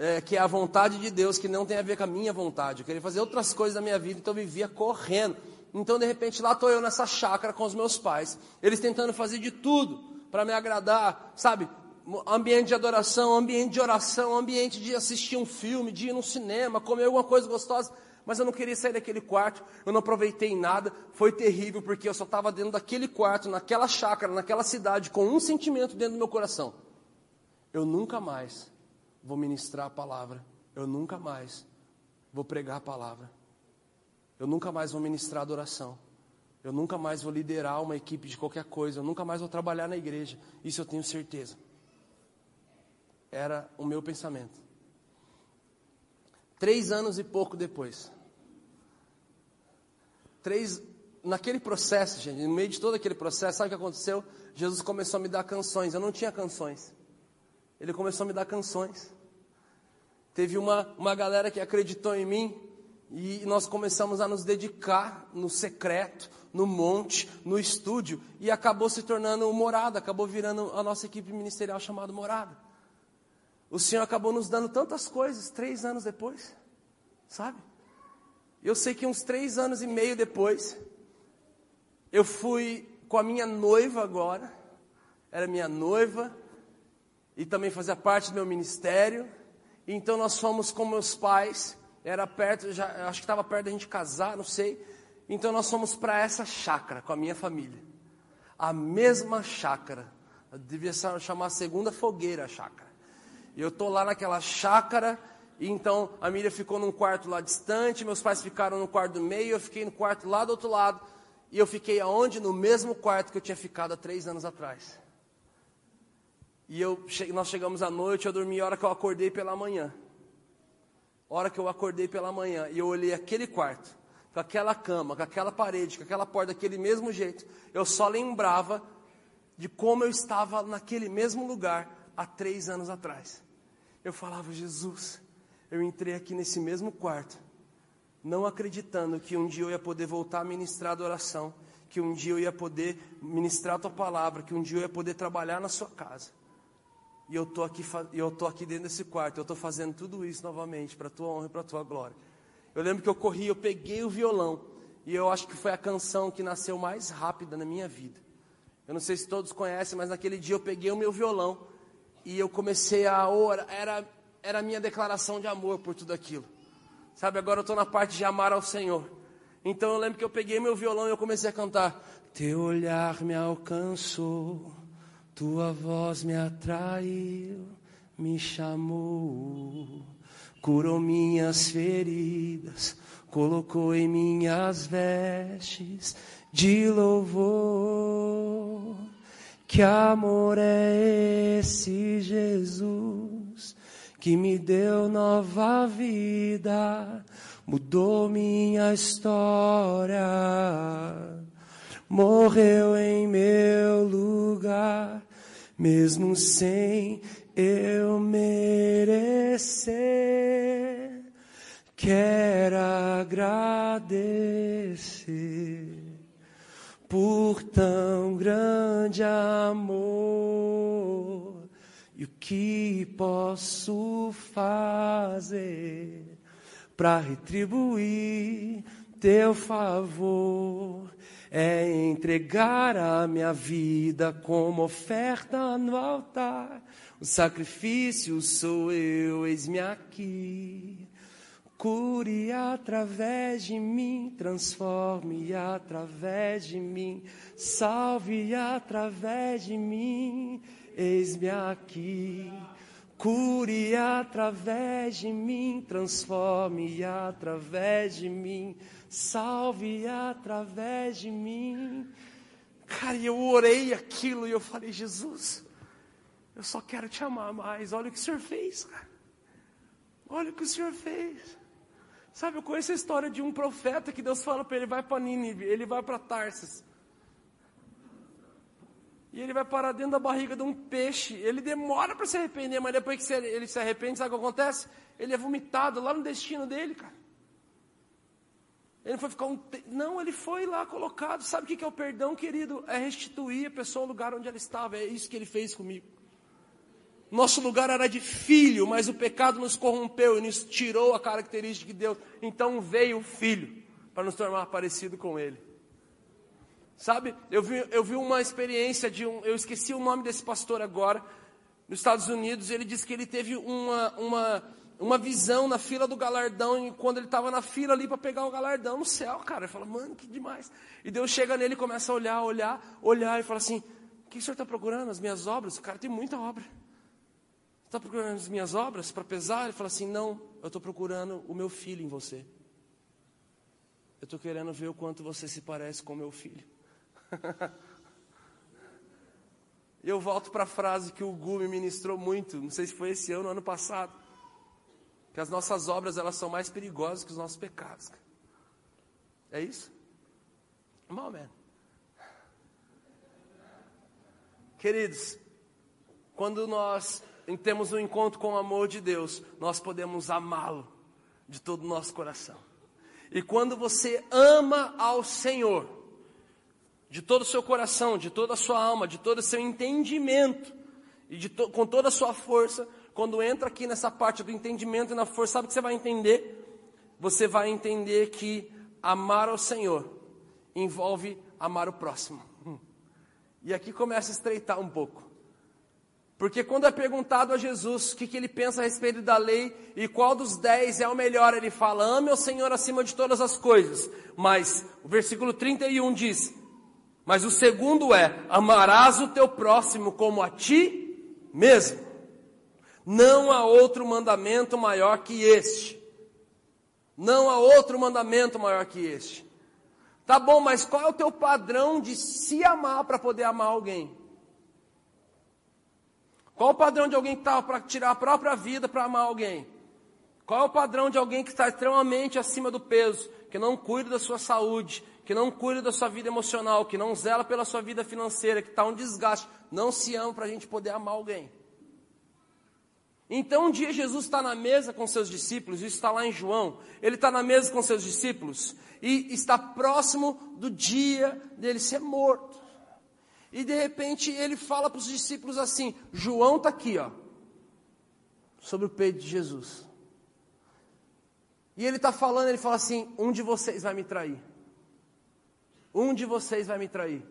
é, que é a vontade de Deus, que não tem a ver com a minha vontade. Eu queria fazer outras coisas na minha vida, então eu vivia correndo. Então, de repente, lá estou eu nessa chácara com os meus pais. Eles tentando fazer de tudo para me agradar, sabe? Ambiente de adoração, ambiente de oração, ambiente de assistir um filme, de ir no cinema, comer alguma coisa gostosa. Mas eu não queria sair daquele quarto, eu não aproveitei nada. Foi terrível, porque eu só estava dentro daquele quarto, naquela chácara, naquela cidade, com um sentimento dentro do meu coração. Eu nunca mais vou ministrar a palavra. Eu nunca mais vou pregar a palavra. eu nunca mais vou ministrar adoração. Eu nunca mais vou liderar uma equipe de qualquer coisa. Eu nunca mais vou trabalhar na igreja. Isso eu tenho certeza. Era o meu pensamento. Três anos e pouco depois. Três, naquele processo, gente, no meio de todo aquele processo, sabe o que aconteceu? Jesus começou a me dar canções. Eu não tinha canções. Ele começou a me dar canções. Teve uma, uma galera que acreditou em mim e nós começamos a nos dedicar no secreto, no monte, no estúdio, e acabou se tornando morada, acabou virando a nossa equipe ministerial chamada Morada. O Senhor acabou nos dando tantas coisas três anos depois, sabe? Eu sei que uns três anos e meio depois, eu fui com a minha noiva agora, era minha noiva, e também fazia parte do meu ministério. Então nós fomos com meus pais, era perto, já, acho que estava perto da gente casar, não sei. Então nós fomos para essa chácara com a minha família. A mesma chácara. Devia chamar a segunda fogueira a chácara. Eu estou lá naquela chácara, e então a Miriam ficou num quarto lá distante, meus pais ficaram no quarto do meio, eu fiquei no quarto lá do outro lado. E eu fiquei aonde? No mesmo quarto que eu tinha ficado há três anos atrás. E eu, nós chegamos à noite, eu dormi a hora que eu acordei pela manhã. A hora que eu acordei pela manhã e eu olhei aquele quarto, com aquela cama, com aquela parede, com aquela porta, daquele mesmo jeito, eu só lembrava de como eu estava naquele mesmo lugar há três anos atrás. Eu falava, Jesus, eu entrei aqui nesse mesmo quarto, não acreditando que um dia eu ia poder voltar a ministrar adoração, que um dia eu ia poder ministrar a tua palavra, que um dia eu ia poder trabalhar na sua casa. E eu tô aqui, eu tô aqui dentro desse quarto, eu estou fazendo tudo isso novamente para tua honra e para tua glória. Eu lembro que eu corri, eu peguei o violão e eu acho que foi a canção que nasceu mais rápida na minha vida. Eu não sei se todos conhecem, mas naquele dia eu peguei o meu violão e eu comecei a orar. Era era a minha declaração de amor por tudo aquilo. Sabe, agora eu estou na parte de amar ao Senhor. Então eu lembro que eu peguei meu violão e eu comecei a cantar. Teu olhar me alcançou tua voz me atraiu, me chamou, curou minhas feridas, colocou em minhas vestes de louvor. Que amor é esse, Jesus, que me deu nova vida, mudou minha história, morreu em meu lugar mesmo sem eu merecer. Quero agradecer por tão grande amor e o que posso fazer para retribuir teu favor é entregar a minha vida como oferta no altar. O sacrifício sou eu, eis-me aqui. Cure através de mim, transforme através de mim, salve através de mim, eis-me aqui. Cure através de mim, transforme através de mim, salve através de mim. Cara, e eu orei aquilo e eu falei, Jesus, eu só quero te amar mais. Olha o que o Senhor fez, cara. Olha o que o Senhor fez. Sabe, eu conheço a história de um profeta que Deus fala para ele, vai para Nínive, ele vai para Tarsis. E ele vai parar dentro da barriga de um peixe. Ele demora para se arrepender, mas depois que ele se arrepende, sabe o que acontece? Ele é vomitado lá no destino dele, cara. Ele foi ficar um. Te... Não, ele foi lá colocado. Sabe o que é o perdão, querido? É restituir a pessoa ao lugar onde ela estava. É isso que ele fez comigo. Nosso lugar era de filho, mas o pecado nos corrompeu e nos tirou a característica de Deus. Então veio o filho para nos tornar parecido com ele. Sabe, eu vi, eu vi uma experiência de um. Eu esqueci o nome desse pastor agora, nos Estados Unidos. Ele disse que ele teve uma, uma uma visão na fila do galardão, e quando ele estava na fila ali para pegar o galardão no céu, cara. Ele fala, mano, que demais. E Deus chega nele e começa a olhar, olhar, olhar, e fala assim: o que o senhor está procurando? As minhas obras? O cara tem muita obra. Está procurando as minhas obras para pesar? Ele fala assim: não, eu estou procurando o meu filho em você. Eu estou querendo ver o quanto você se parece com meu filho. eu volto para a frase que o Gu me ministrou muito, não sei se foi esse ano ou ano passado, que as nossas obras elas são mais perigosas que os nossos pecados. É isso? Amém. Queridos, quando nós temos um encontro com o amor de Deus, nós podemos amá-lo de todo o nosso coração. E quando você ama ao Senhor, de todo o seu coração, de toda a sua alma, de todo o seu entendimento, e to com toda a sua força, quando entra aqui nessa parte do entendimento e na força, sabe o que você vai entender? Você vai entender que amar ao Senhor envolve amar o próximo. E aqui começa a estreitar um pouco. Porque quando é perguntado a Jesus o que, que, ele pensa a respeito da lei e qual dos dez é o melhor, ele fala: ame o Senhor acima de todas as coisas. Mas o versículo 31 diz: Mas o segundo é: amarás o teu próximo como a ti mesmo. Não há outro mandamento maior que este. Não há outro mandamento maior que este. Tá bom, mas qual é o teu padrão de se amar para poder amar alguém? Qual o padrão de alguém que está para tirar a própria vida para amar alguém? Qual é o padrão de alguém que está extremamente acima do peso, que não cuida da sua saúde, que não cuida da sua vida emocional, que não zela pela sua vida financeira, que está um desgaste, não se ama para a gente poder amar alguém? Então um dia Jesus está na mesa com seus discípulos, isso está lá em João, ele está na mesa com seus discípulos e está próximo do dia dele ser morto. E de repente ele fala para os discípulos assim: João está aqui, ó, sobre o peito de Jesus. E ele está falando, ele fala assim: um de vocês vai me trair. Um de vocês vai me trair.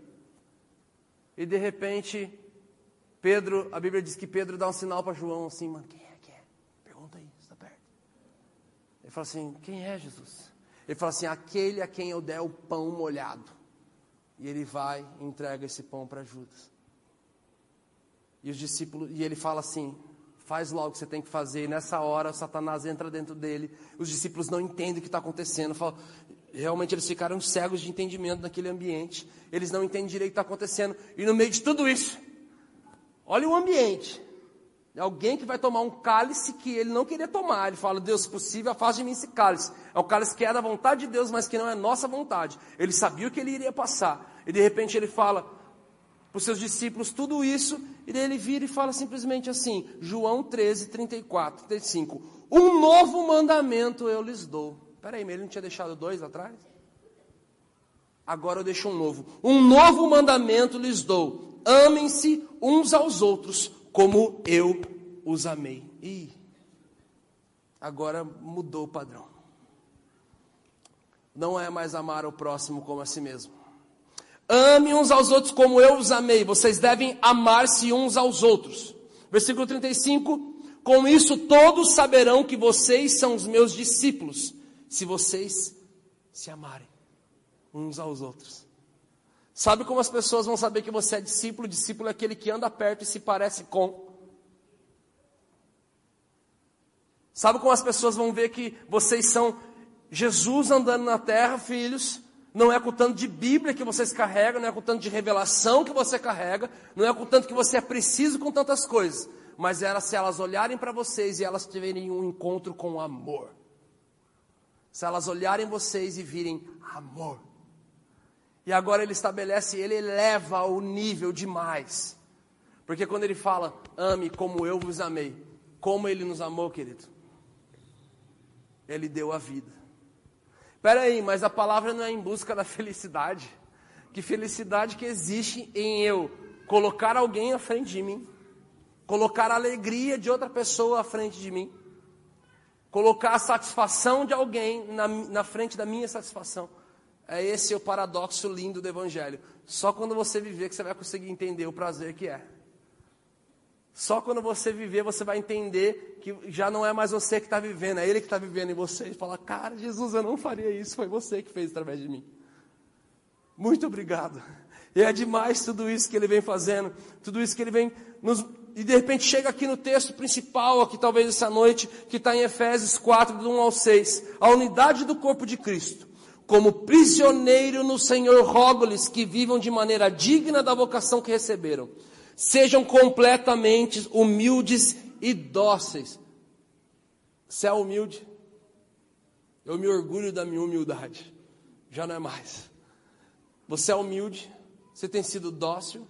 E de repente, Pedro, a Bíblia diz que Pedro dá um sinal para João assim, mano, quem é, quem é? Pergunta aí, está perto. Ele fala assim, quem é Jesus? Ele fala assim, aquele a quem eu der o pão molhado. E ele vai e entrega esse pão para Judas. E os discípulos, e ele fala assim: faz logo o que você tem que fazer. E nessa hora, Satanás entra dentro dele. Os discípulos não entendem o que está acontecendo. Falam, realmente eles ficaram cegos de entendimento naquele ambiente. Eles não entendem direito o que está acontecendo. E no meio de tudo isso, olha o ambiente. Alguém que vai tomar um cálice que ele não queria tomar. Ele fala, Deus, se possível, afaste de mim esse cálice. É o cálice que é da vontade de Deus, mas que não é nossa vontade. Ele sabia o que ele iria passar. E de repente ele fala para os seus discípulos tudo isso. E daí ele vira e fala simplesmente assim, João 13, 34, 35. Um novo mandamento eu lhes dou. Peraí, ele não tinha deixado dois atrás? Agora eu deixo um novo. Um novo mandamento lhes dou. Amem-se uns aos outros como eu os amei. E agora mudou o padrão. Não é mais amar o próximo como a si mesmo. Ame uns aos outros como eu os amei. Vocês devem amar-se uns aos outros. Versículo 35. Com isso todos saberão que vocês são os meus discípulos, se vocês se amarem uns aos outros. Sabe como as pessoas vão saber que você é discípulo? Discípulo é aquele que anda perto e se parece com. Sabe como as pessoas vão ver que vocês são Jesus andando na terra, filhos? Não é com tanto de Bíblia que vocês carregam, não é com tanto de revelação que você carrega, não é com tanto que você é preciso com tantas coisas, mas era se elas olharem para vocês e elas tiverem um encontro com amor. Se elas olharem vocês e virem amor. E agora ele estabelece, ele eleva o nível demais. Porque quando ele fala, ame como eu vos amei, como ele nos amou, querido? Ele deu a vida. Espera aí, mas a palavra não é em busca da felicidade. Que felicidade que existe em eu colocar alguém à frente de mim, colocar a alegria de outra pessoa à frente de mim, colocar a satisfação de alguém na, na frente da minha satisfação. É esse o paradoxo lindo do Evangelho. Só quando você viver que você vai conseguir entender o prazer que é. Só quando você viver, você vai entender que já não é mais você que está vivendo, é Ele que está vivendo em você. E fala, cara, Jesus, eu não faria isso, foi você que fez através de mim. Muito obrigado. E é demais tudo isso que Ele vem fazendo, tudo isso que Ele vem nos. E de repente chega aqui no texto principal, aqui talvez essa noite, que está em Efésios 4, do 1 ao 6. A unidade do corpo de Cristo Como prisioneiro no Senhor, rogo-lhes que vivam de maneira digna da vocação que receberam. Sejam completamente humildes e dóceis. Você é humilde? Eu me orgulho da minha humildade. Já não é mais. Você é humilde? Você tem sido dócil?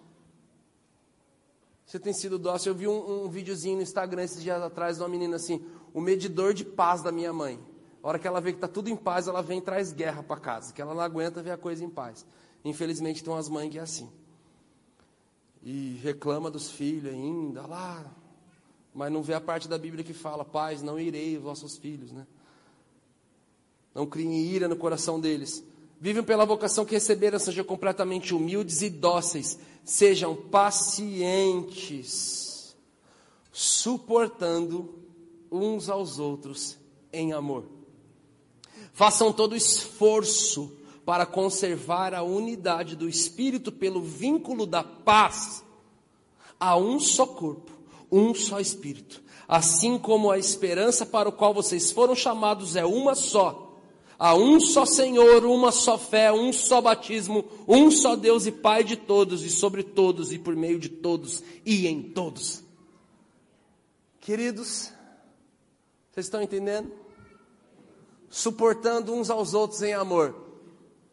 Você tem sido dócil? Eu vi um, um videozinho no Instagram esses dias atrás de uma menina assim, o medidor de paz da minha mãe. A hora que ela vê que está tudo em paz, ela vem e traz guerra para casa, que ela não aguenta ver a coisa em paz. Infelizmente tem umas mães que é assim. E reclama dos filhos ainda, lá. Mas não vê a parte da Bíblia que fala, pais, não irei os vossos filhos, né? Não criem ira no coração deles. Vivem pela vocação que receberam, sejam completamente humildes e dóceis. Sejam pacientes, suportando uns aos outros em amor. Façam todo esforço para conservar a unidade do Espírito pelo vínculo da paz. Há um só corpo, um só Espírito. Assim como a esperança para o qual vocês foram chamados é uma só. Há um só Senhor, uma só fé, um só batismo, um só Deus e Pai de todos e sobre todos e por meio de todos e em todos. Queridos, vocês estão entendendo? Suportando uns aos outros em amor.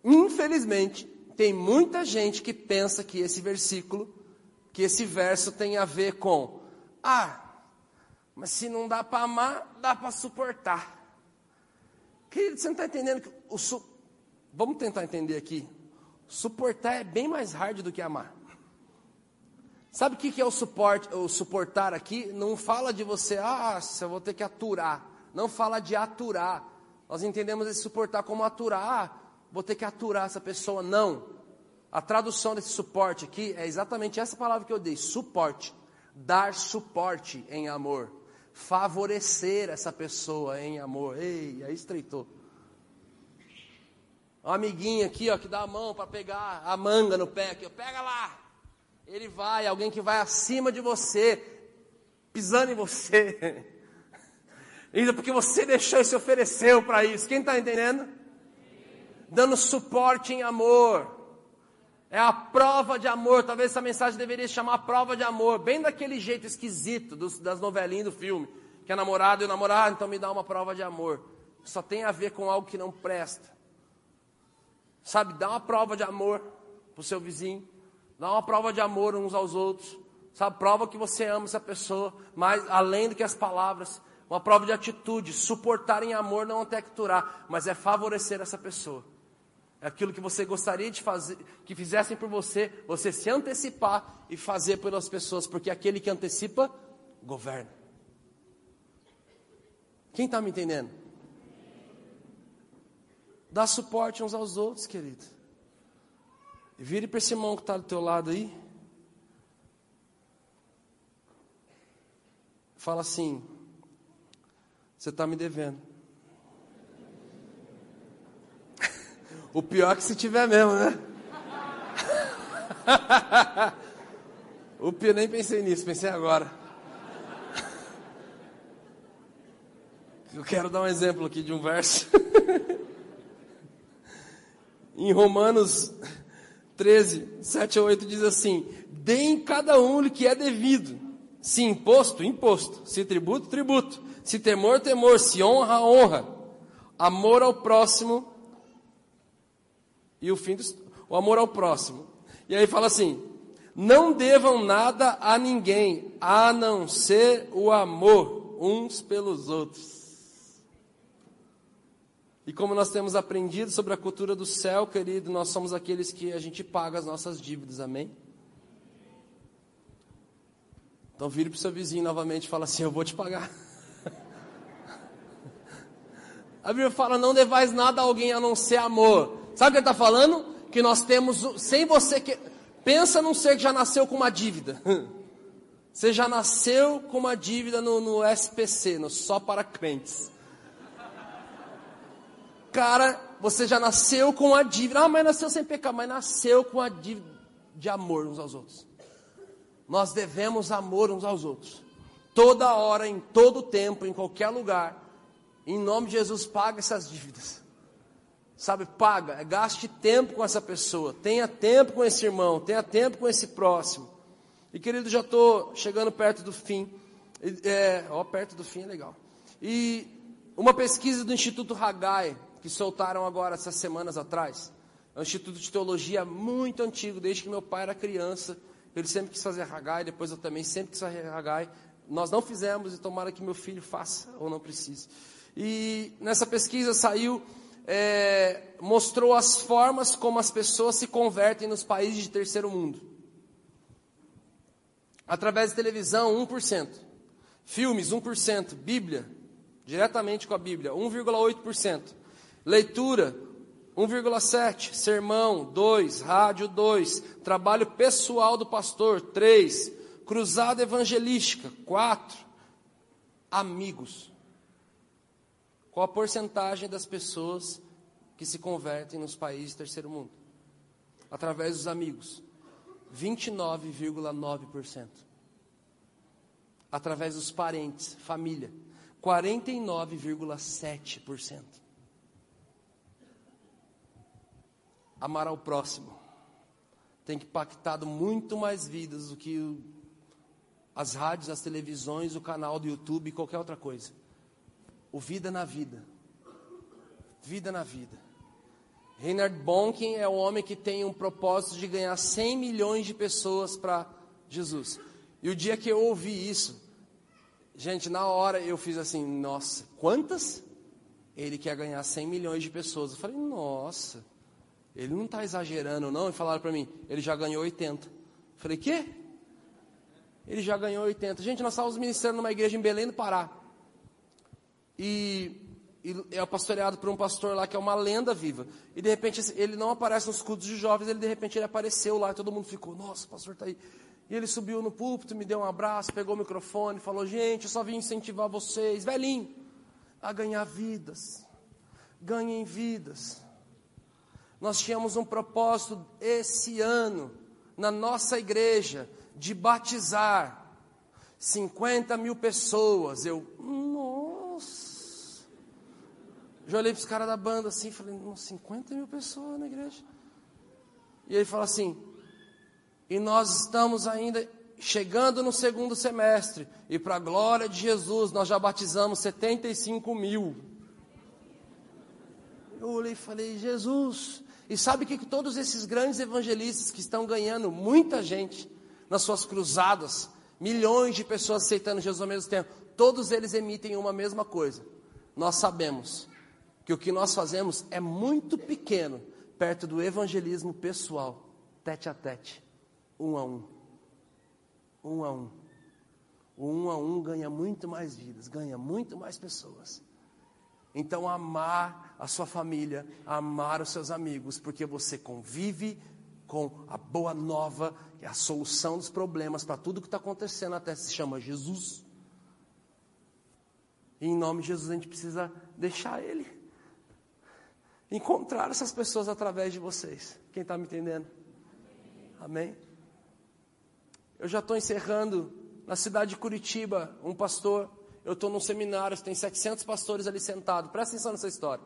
Infelizmente, tem muita gente que pensa que esse versículo, que esse verso tem a ver com, ah, mas se não dá para amar, dá para suportar. Querido, você não está entendendo que o su... Vamos tentar entender aqui. Suportar é bem mais hard do que amar. Sabe o que é o suporte, o suportar aqui? Não fala de você, ah, eu vou ter que aturar. Não fala de aturar. Nós entendemos esse suportar como aturar. Ah, vou ter que aturar essa pessoa. Não. A tradução desse suporte aqui é exatamente essa palavra que eu dei: suporte. Dar suporte em amor. Favorecer essa pessoa em amor. Ei, aí estreitou. Um amiguinho aqui, ó, que dá a mão para pegar a manga no pé aqui, ó, pega lá. Ele vai, alguém que vai acima de você, pisando em você. Ainda porque você deixou e se ofereceu para isso. Quem está entendendo? Dando suporte em amor. É a prova de amor. Talvez essa mensagem deveria chamar prova de amor. Bem daquele jeito esquisito dos, das novelinhas do filme. Que é namorado e o namorado, então me dá uma prova de amor. Só tem a ver com algo que não presta. Sabe, dá uma prova de amor para o seu vizinho. Dá uma prova de amor uns aos outros. Sabe, prova que você ama essa pessoa, mas além do que as palavras. Uma prova de atitude, suportar em amor, não antecturar, mas é favorecer essa pessoa. É aquilo que você gostaria de fazer, que fizessem por você, você se antecipar e fazer pelas pessoas, porque aquele que antecipa, governa. Quem está me entendendo? Dá suporte uns aos outros, querido. E vire para esse irmão que está do teu lado aí. Fala assim: você está me devendo. O pior é que se tiver mesmo, né? o pior, nem pensei nisso, pensei agora. Eu quero dar um exemplo aqui de um verso. em Romanos 13, 7 a 8 diz assim: Deem cada um o que é devido. Se imposto, imposto. Se tributo, tributo se temor, temor. Se honra, honra. Amor ao próximo. E o fim do, o amor ao próximo. E aí fala assim: não devam nada a ninguém, a não ser o amor uns pelos outros. E como nós temos aprendido sobre a cultura do céu, querido, nós somos aqueles que a gente paga as nossas dívidas, amém? Então vire para o seu vizinho novamente e fala assim: Eu vou te pagar. A Bíblia fala: não devais nada a alguém a não ser amor. Sabe o que ele está falando? Que nós temos, sem você que. Pensa num ser que já nasceu com uma dívida. Você já nasceu com uma dívida no, no SPC, no Só para Crentes. Cara, você já nasceu com a dívida. Ah, mas nasceu sem pecar, mas nasceu com a dívida de amor uns aos outros. Nós devemos amor uns aos outros. Toda hora, em todo tempo, em qualquer lugar. Em nome de Jesus, paga essas dívidas. Sabe, paga, gaste tempo com essa pessoa, tenha tempo com esse irmão, tenha tempo com esse próximo. E querido, já estou chegando perto do fim. É, ó, perto do fim é legal. E uma pesquisa do Instituto Hagai, que soltaram agora essas semanas atrás, é um instituto de teologia muito antigo, desde que meu pai era criança. Ele sempre quis fazer Hagai, depois eu também sempre quis fazer Hagai. Nós não fizemos e tomara que meu filho faça ou não precise. E nessa pesquisa saiu é, mostrou as formas como as pessoas se convertem nos países de terceiro mundo. Através de televisão, 1%. Filmes, 1%. Bíblia, diretamente com a Bíblia, 1,8%. Leitura, 1,7%. Sermão, 2%. Rádio, 2%. Trabalho pessoal do pastor, 3%. Cruzada evangelística, 4%. Amigos, qual a porcentagem das pessoas que se convertem nos países do terceiro mundo? Através dos amigos. 29,9%. Através dos parentes, família. 49,7%. Amar ao próximo tem impactado muito mais vidas do que as rádios, as televisões, o canal do YouTube e qualquer outra coisa. O Vida na Vida. Vida na Vida. Reinhard Bonkin é o homem que tem um propósito de ganhar 100 milhões de pessoas para Jesus. E o dia que eu ouvi isso, gente, na hora eu fiz assim: nossa, quantas? Ele quer ganhar 100 milhões de pessoas. Eu falei: nossa, ele não está exagerando, não. E falaram para mim: ele já ganhou 80. Eu falei: quê? Ele já ganhou 80. Gente, nós estávamos ministrando numa igreja em Belém do Pará. E, e é pastoreado por um pastor lá que é uma lenda viva. E de repente ele não aparece nos cultos de jovens, ele de repente ele apareceu lá e todo mundo ficou, nossa, o pastor está aí. E ele subiu no púlpito, me deu um abraço, pegou o microfone, falou: Gente, eu só vim incentivar vocês, velhinho, a ganhar vidas. Ganhem vidas. Nós tínhamos um propósito esse ano, na nossa igreja, de batizar 50 mil pessoas. Eu, Já olhei para os caras da banda assim, falei, uns 50 mil pessoas na igreja. E ele fala assim, e nós estamos ainda chegando no segundo semestre, e para a glória de Jesus, nós já batizamos 75 mil. Eu olhei e falei, Jesus, e sabe que todos esses grandes evangelistas que estão ganhando muita gente nas suas cruzadas, milhões de pessoas aceitando Jesus ao mesmo tempo, todos eles emitem uma mesma coisa. Nós sabemos que o que nós fazemos é muito pequeno perto do evangelismo pessoal, tete a tete, um a um. Um a um. O um a um ganha muito mais vidas, ganha muito mais pessoas. Então, amar a sua família, amar os seus amigos, porque você convive com a boa nova e a solução dos problemas para tudo que está acontecendo, até se chama Jesus. E em nome de Jesus a gente precisa deixar Ele encontrar essas pessoas através de vocês. Quem está me entendendo? Amém? Eu já estou encerrando. Na cidade de Curitiba, um pastor, eu estou num seminário, tem 700 pastores ali sentados. Presta atenção nessa história.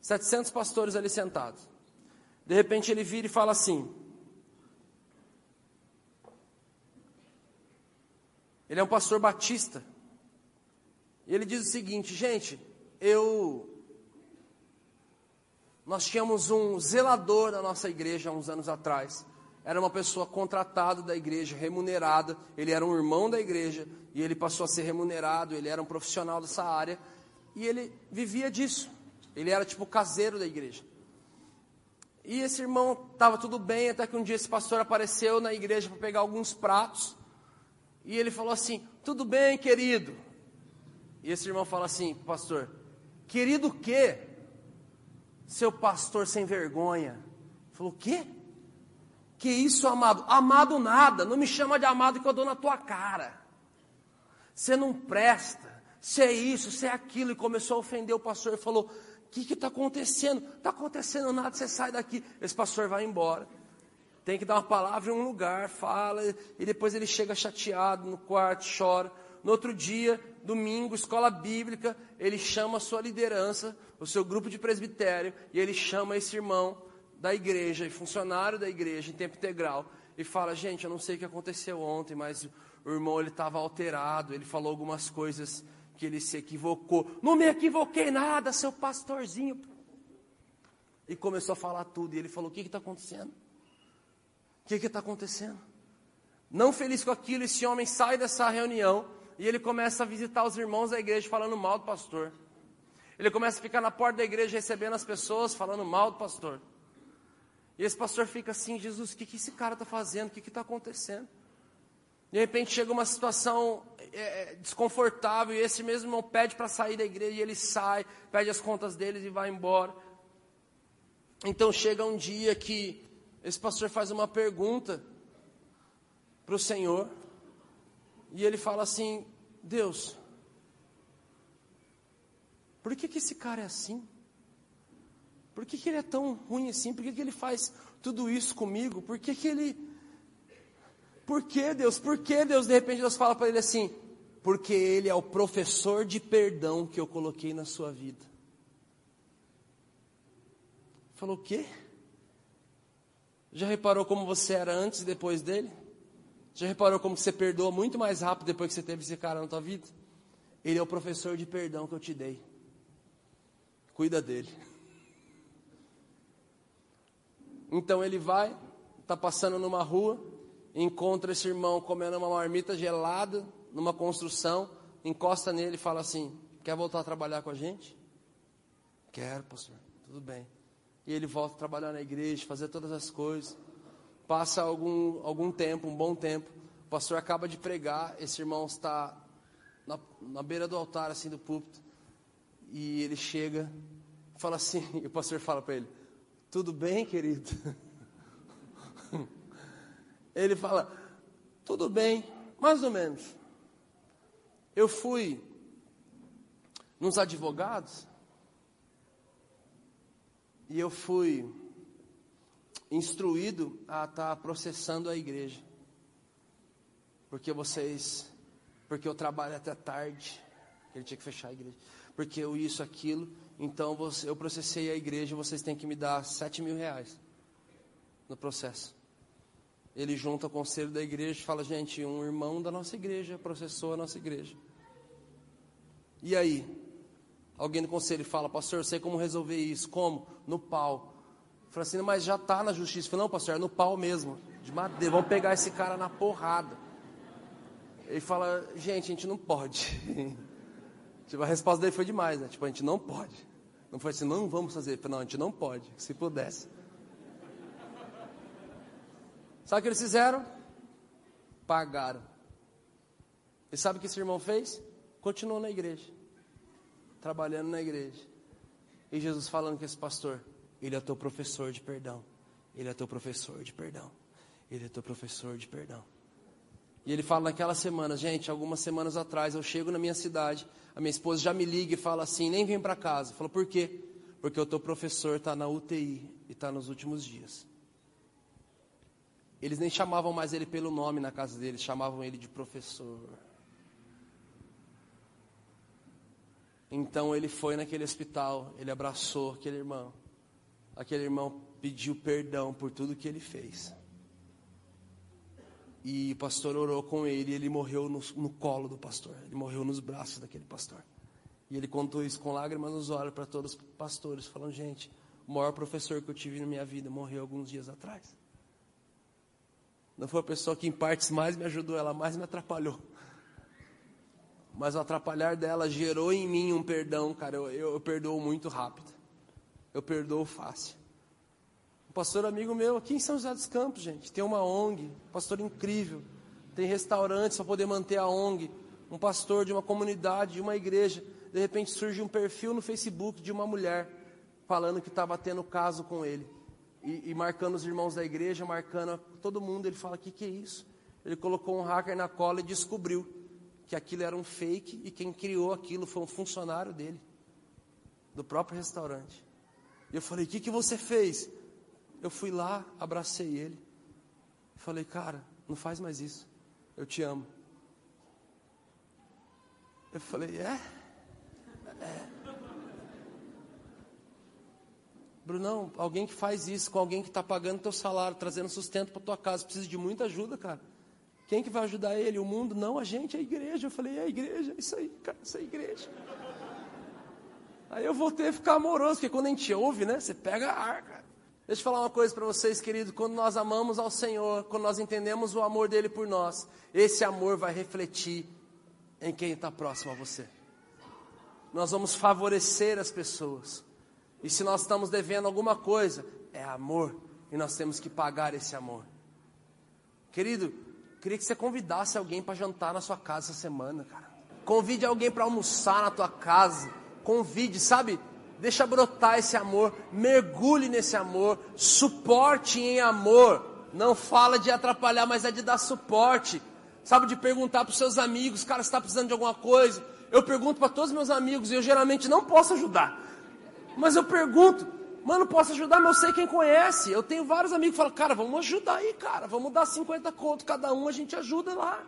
700 pastores ali sentados. De repente ele vira e fala assim: Ele é um pastor batista. E ele diz o seguinte: gente, eu nós tínhamos um zelador na nossa igreja há uns anos atrás. Era uma pessoa contratada da igreja, remunerada. Ele era um irmão da igreja e ele passou a ser remunerado. Ele era um profissional dessa área e ele vivia disso. Ele era tipo caseiro da igreja. E esse irmão estava tudo bem, até que um dia esse pastor apareceu na igreja para pegar alguns pratos. E ele falou assim: Tudo bem, querido. E esse irmão fala assim: Pastor, querido o quê? Seu pastor sem vergonha. Falou, o quê? Que isso, amado? Amado nada, não me chama de amado que eu dou na tua cara. Você não presta, você é isso, você é aquilo. E começou a ofender o pastor e falou: O que está acontecendo? Está acontecendo nada, você sai daqui. Esse pastor vai embora. Tem que dar uma palavra em um lugar, fala, e depois ele chega chateado no quarto, chora. No outro dia, domingo, escola bíblica, ele chama a sua liderança, o seu grupo de presbitério, e ele chama esse irmão da igreja e funcionário da igreja em tempo integral e fala: Gente, eu não sei o que aconteceu ontem, mas o irmão ele estava alterado, ele falou algumas coisas que ele se equivocou. Não me equivoquei nada, seu pastorzinho. E começou a falar tudo. E ele falou: O que está acontecendo? O que está acontecendo? Não feliz com aquilo, esse homem sai dessa reunião e ele começa a visitar os irmãos da igreja falando mal do pastor. Ele começa a ficar na porta da igreja recebendo as pessoas falando mal do pastor. E esse pastor fica assim: Jesus, o que, que esse cara está fazendo? O que está acontecendo? De repente chega uma situação é, é, desconfortável e esse mesmo irmão pede para sair da igreja e ele sai, pede as contas deles e vai embora. Então chega um dia que esse pastor faz uma pergunta para o Senhor e ele fala assim: Deus, por que, que esse cara é assim? Por que, que ele é tão ruim assim? Por que, que ele faz tudo isso comigo? Por que, que ele. Por que Deus? Por que Deus? De repente Deus fala para ele assim: Porque ele é o professor de perdão que eu coloquei na sua vida. Falou o quê? Já reparou como você era antes e depois dele? Já reparou como você perdoa muito mais rápido depois que você teve esse cara na tua vida? Ele é o professor de perdão que eu te dei. Cuida dele. Então ele vai, está passando numa rua, encontra esse irmão comendo uma marmita gelada numa construção, encosta nele e fala assim: Quer voltar a trabalhar com a gente? Quero, pastor, tudo bem. E ele volta a trabalhar na igreja, fazer todas as coisas. Passa algum, algum tempo, um bom tempo. O pastor acaba de pregar, esse irmão está na, na beira do altar, assim, do púlpito. E ele chega, fala assim, e o pastor fala para ele: tudo bem, querido? Ele fala: Tudo bem, mais ou menos. Eu fui nos advogados e eu fui instruído a estar tá processando a igreja. Porque vocês, porque eu trabalho até tarde, ele tinha que fechar a igreja. Porque eu isso, aquilo, então eu processei a igreja, vocês têm que me dar sete mil reais no processo. Ele junta o conselho da igreja e fala, gente, um irmão da nossa igreja processou a nossa igreja. E aí? Alguém no conselho fala, pastor, eu sei como resolver isso. Como? No pau. Fala assim, mas já está na justiça. Fala, não, pastor, é no pau mesmo. De madeira. Vamos pegar esse cara na porrada. Ele fala, gente, a gente não pode. tipo, a resposta dele foi demais, né? Tipo, a gente não pode. Não foi assim, não vamos fazer. Não, a gente não pode. Se pudesse. Sabe o que eles fizeram? Pagaram. E sabe o que esse irmão fez? Continuou na igreja. Trabalhando na igreja. E Jesus falando com esse pastor: Ele é teu professor de perdão. Ele é teu professor de perdão. Ele é teu professor de perdão. E ele fala naquela semana, gente, algumas semanas atrás eu chego na minha cidade, a minha esposa já me liga e fala assim, nem vem para casa. Falou, por quê? Porque o teu professor está na UTI e está nos últimos dias. Eles nem chamavam mais ele pelo nome na casa deles, chamavam ele de professor. Então ele foi naquele hospital, ele abraçou aquele irmão. Aquele irmão pediu perdão por tudo que ele fez. E o pastor orou com ele e ele morreu no, no colo do pastor. Ele morreu nos braços daquele pastor. E ele contou isso com lágrimas nos olhos para todos os pastores, falando: gente, o maior professor que eu tive na minha vida morreu alguns dias atrás. Não foi a pessoa que em partes mais me ajudou, ela mais me atrapalhou. Mas o atrapalhar dela gerou em mim um perdão, cara. Eu, eu, eu perdoo muito rápido. Eu perdoo fácil pastor amigo meu aqui em São José dos Campos, gente, tem uma ONG, pastor incrível, tem restaurantes para poder manter a ONG, um pastor de uma comunidade, de uma igreja, de repente surge um perfil no Facebook de uma mulher falando que estava tendo caso com ele e, e, marcando os irmãos da igreja, marcando todo mundo. Ele fala: que que é isso? Ele colocou um hacker na cola e descobriu que aquilo era um fake e quem criou aquilo foi um funcionário dele, do próprio restaurante. E eu falei: o que que você fez? Eu fui lá, abracei ele. Falei, cara, não faz mais isso. Eu te amo. Eu falei, é? É. Brunão, alguém que faz isso com alguém que está pagando teu salário, trazendo sustento para tua casa, precisa de muita ajuda, cara. Quem que vai ajudar ele? O mundo? Não, a gente, a igreja. Eu falei, é a igreja, isso aí, cara, isso é a igreja. Aí eu voltei a ficar amoroso, porque quando a gente ouve, né, você pega ar, cara. Deixa eu falar uma coisa para vocês, querido. Quando nós amamos ao Senhor, quando nós entendemos o amor dele por nós, esse amor vai refletir em quem está próximo a você. Nós vamos favorecer as pessoas. E se nós estamos devendo alguma coisa, é amor. E nós temos que pagar esse amor. Querido, queria que você convidasse alguém para jantar na sua casa essa semana, cara. Convide alguém para almoçar na tua casa. Convide, sabe? Deixa brotar esse amor, mergulhe nesse amor, suporte em amor. Não fala de atrapalhar, mas é de dar suporte. Sabe, de perguntar para os seus amigos, cara, você está precisando de alguma coisa? Eu pergunto para todos os meus amigos e eu geralmente não posso ajudar. Mas eu pergunto, mano, posso ajudar, mas eu sei quem conhece. Eu tenho vários amigos que falam, cara, vamos ajudar aí, cara. Vamos dar 50 conto cada um, a gente ajuda lá.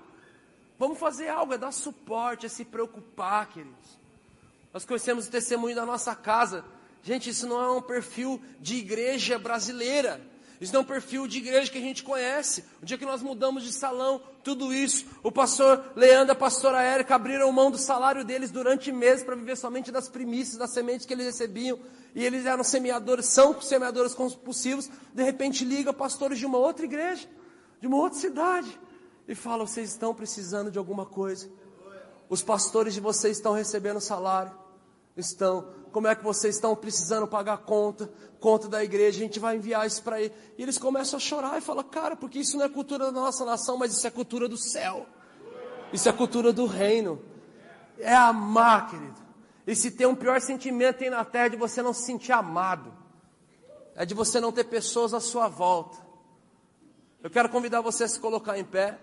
Vamos fazer algo, é dar suporte, é se preocupar, queridos. Nós conhecemos o testemunho da nossa casa. Gente, isso não é um perfil de igreja brasileira. Isso não é um perfil de igreja que a gente conhece. O dia que nós mudamos de salão, tudo isso, o pastor Leandro a pastora Érica abriram mão do salário deles durante meses para viver somente das primícias, das sementes que eles recebiam. E eles eram semeadores, são semeadores compulsivos. De repente liga pastores de uma outra igreja, de uma outra cidade, e fala: vocês estão precisando de alguma coisa. Os pastores de vocês estão recebendo salário. Estão como é que vocês estão precisando pagar conta, conta da igreja, a gente vai enviar isso para ele. E eles começam a chorar e falam, cara, porque isso não é cultura da nossa nação, mas isso é cultura do céu. Isso é cultura do reino. É amar, querido. E se tem um pior sentimento aí na terra é de você não se sentir amado. É de você não ter pessoas à sua volta. Eu quero convidar você a se colocar em pé.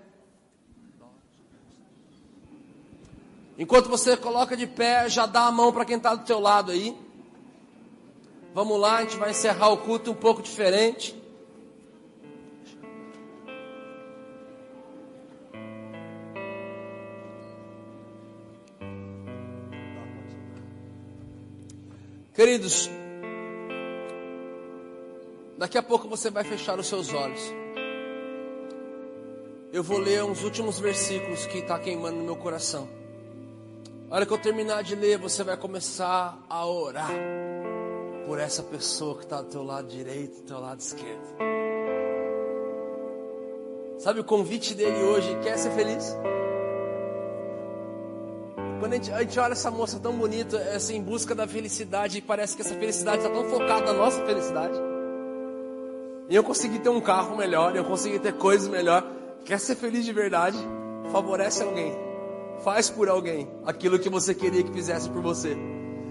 Enquanto você coloca de pé, já dá a mão para quem está do teu lado aí. Vamos lá, a gente vai encerrar o culto um pouco diferente. Queridos, daqui a pouco você vai fechar os seus olhos. Eu vou ler uns últimos versículos que está queimando no meu coração. A hora que eu terminar de ler, você vai começar a orar por essa pessoa que está do teu lado direito, do teu lado esquerdo. Sabe o convite dele hoje? Quer ser feliz? Quando a gente, a gente olha essa moça tão bonita, assim, em busca da felicidade, e parece que essa felicidade está tão focada na nossa felicidade. E eu consegui ter um carro melhor, eu consegui ter coisas melhor. Quer ser feliz de verdade? Favorece alguém Faz por alguém aquilo que você queria que fizesse por você.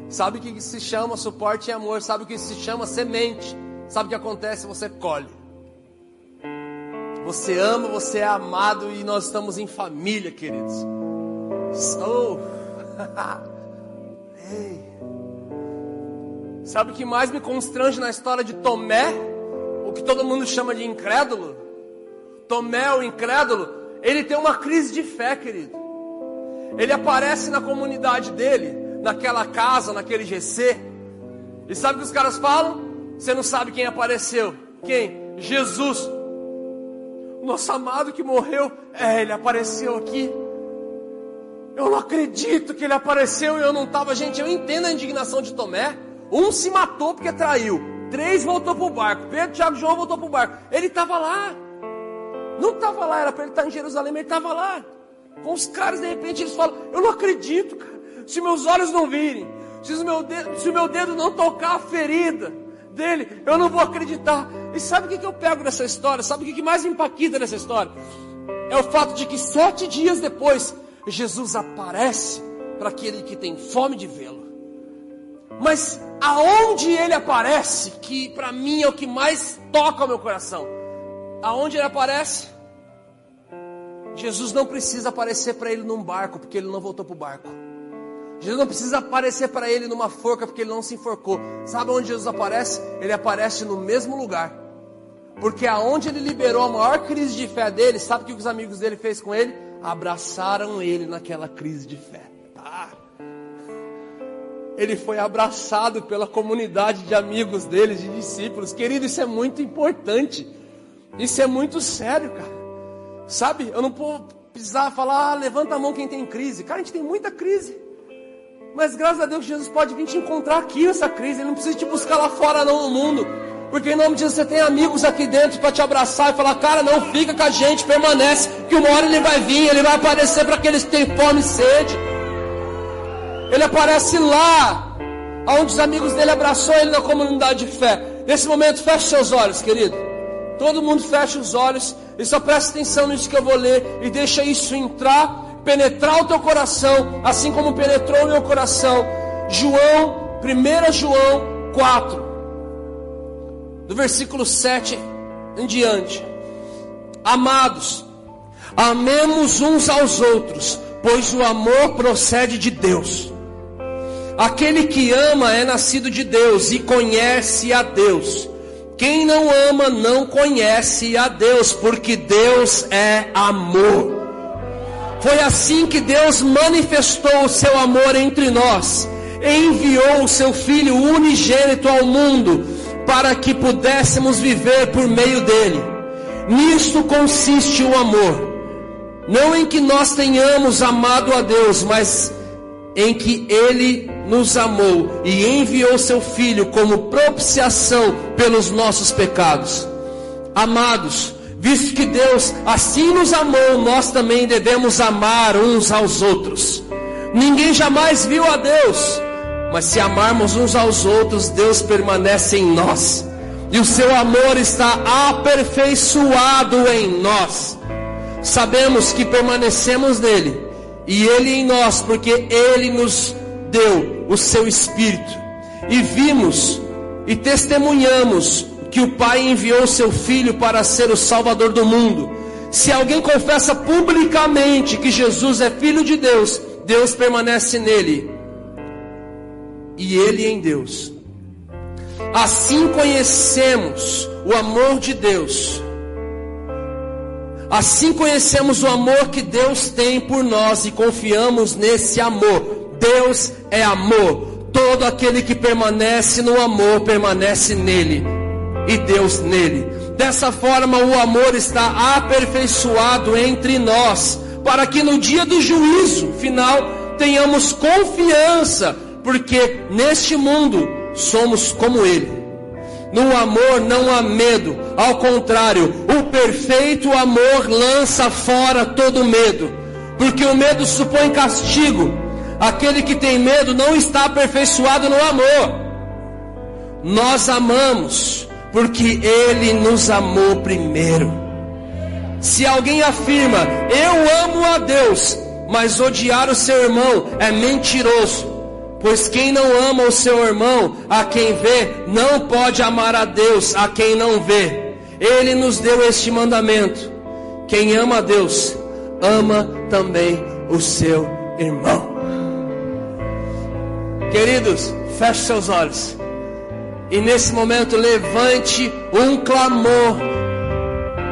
Sabe o que se chama suporte e amor? Sabe o que se chama semente? Sabe o que acontece? Você colhe. Você ama, você é amado e nós estamos em família, queridos. Oh. Ei. Sabe o que mais me constrange na história de Tomé? O que todo mundo chama de incrédulo? Tomé, o incrédulo, ele tem uma crise de fé, querido. Ele aparece na comunidade dele, naquela casa, naquele GC. E sabe o que os caras falam? Você não sabe quem apareceu. Quem? Jesus. O nosso amado que morreu. É, ele apareceu aqui. Eu não acredito que ele apareceu e eu não estava. Gente, eu entendo a indignação de Tomé. Um se matou porque traiu. Três voltou para o barco. Pedro, Tiago e João voltou para o barco. Ele estava lá. Não estava lá, era para ele estar em Jerusalém, ele estava lá com os caras, de repente eles falam: Eu não acredito, cara. Se meus olhos não virem, se o meu dedo, se o meu dedo não tocar a ferida dele, eu não vou acreditar. E sabe o que, que eu pego nessa história? Sabe o que, mais me impacta nessa história? É o fato de que sete dias depois, Jesus aparece para aquele que tem fome de vê-lo. Mas aonde ele aparece, que para mim é o que mais toca o meu coração. Aonde ele aparece? Jesus não precisa aparecer para ele num barco, porque ele não voltou para o barco. Jesus não precisa aparecer para ele numa forca, porque ele não se enforcou. Sabe onde Jesus aparece? Ele aparece no mesmo lugar. Porque aonde ele liberou a maior crise de fé dele, sabe o que os amigos dele fez com ele? Abraçaram ele naquela crise de fé. Tá. Ele foi abraçado pela comunidade de amigos dele, de discípulos. Querido, isso é muito importante. Isso é muito sério, cara. Sabe? Eu não vou precisar falar, ah, levanta a mão quem tem crise. Cara, a gente tem muita crise. Mas graças a Deus Jesus pode vir te encontrar aqui nessa crise. Ele não precisa te buscar lá fora não no mundo. Porque em nome de Jesus você tem amigos aqui dentro para te abraçar e falar, cara, não fica com a gente, permanece, que uma hora ele vai vir, ele vai aparecer para aqueles que têm fome e sede. Ele aparece lá, onde os amigos dele abraçou ele na comunidade de fé. Nesse momento, feche seus olhos, querido. Todo mundo fecha os olhos e só presta atenção nisso que eu vou ler e deixa isso entrar, penetrar o teu coração, assim como penetrou o meu coração. João, 1 João 4, do versículo 7 em diante. Amados, amemos uns aos outros, pois o amor procede de Deus. Aquele que ama é nascido de Deus e conhece a Deus. Quem não ama não conhece a Deus, porque Deus é amor. Foi assim que Deus manifestou o seu amor entre nós. Enviou o seu Filho unigênito ao mundo para que pudéssemos viver por meio dele. Nisto consiste o amor. Não em que nós tenhamos amado a Deus, mas em que ele nos amou e enviou seu filho como propiciação pelos nossos pecados. Amados, visto que Deus assim nos amou, nós também devemos amar uns aos outros. Ninguém jamais viu a Deus, mas se amarmos uns aos outros, Deus permanece em nós. E o seu amor está aperfeiçoado em nós. Sabemos que permanecemos nele e Ele em nós, porque Ele nos deu o seu Espírito. E vimos e testemunhamos que o Pai enviou seu Filho para ser o Salvador do mundo. Se alguém confessa publicamente que Jesus é Filho de Deus, Deus permanece nele e ele em Deus. Assim conhecemos o amor de Deus Assim conhecemos o amor que Deus tem por nós e confiamos nesse amor. Deus é amor. Todo aquele que permanece no amor permanece nele e Deus nele. Dessa forma, o amor está aperfeiçoado entre nós, para que no dia do juízo final tenhamos confiança, porque neste mundo somos como ele. No amor não há medo, ao contrário, o perfeito amor lança fora todo medo, porque o medo supõe castigo. Aquele que tem medo não está aperfeiçoado no amor. Nós amamos, porque Ele nos amou primeiro. Se alguém afirma, eu amo a Deus, mas odiar o seu irmão é mentiroso. Pois quem não ama o seu irmão, a quem vê, não pode amar a Deus, a quem não vê. Ele nos deu este mandamento: quem ama a Deus, ama também o seu irmão. Queridos, feche seus olhos. E nesse momento levante um clamor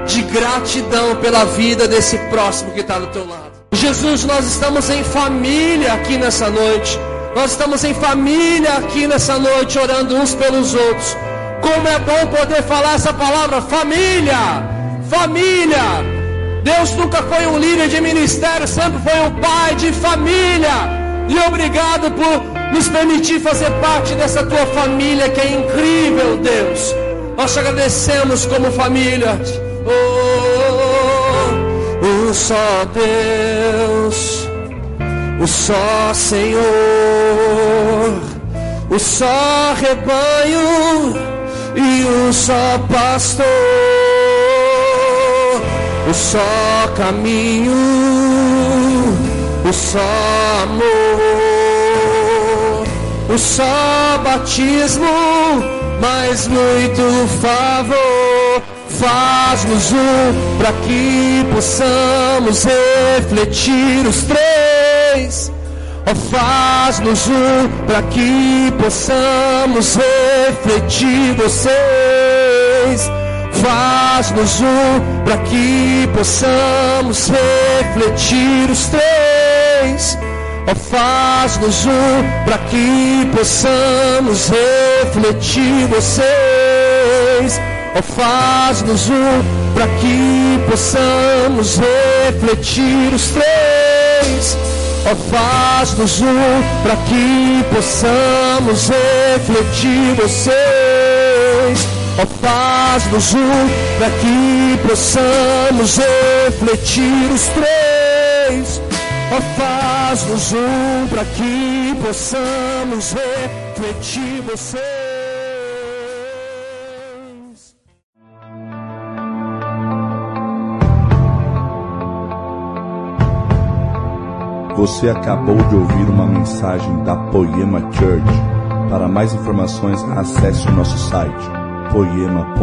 de gratidão pela vida desse próximo que está do teu lado. Jesus, nós estamos em família aqui nessa noite. Nós estamos em família aqui nessa noite, orando uns pelos outros. Como é bom poder falar essa palavra, família, família. Deus nunca foi um líder de ministério, sempre foi um pai de família. E obrigado por nos permitir fazer parte dessa tua família que é incrível, Deus. Nós te agradecemos como família. Oh, oh, oh, oh só Deus o só Senhor, o só rebanho e o só pastor, o só caminho, o só amor, o só batismo, mas muito favor. Faz-nos um para que possamos refletir os três. Oh, faz-nos um para que possamos refletir vocês. Faz-nos um para que possamos refletir os três. Ó faz-nos um para que possamos refletir vocês. Ó faz-nos um para que possamos refletir os três. Ó faz-nos um para que possamos refletir vocês. Ó faz-nos um para que possamos refletir os três. Faz-nos um para que possamos refletir vocês. Você acabou de ouvir uma mensagem da Poema Church. Para mais informações, acesse o nosso site poema.com.br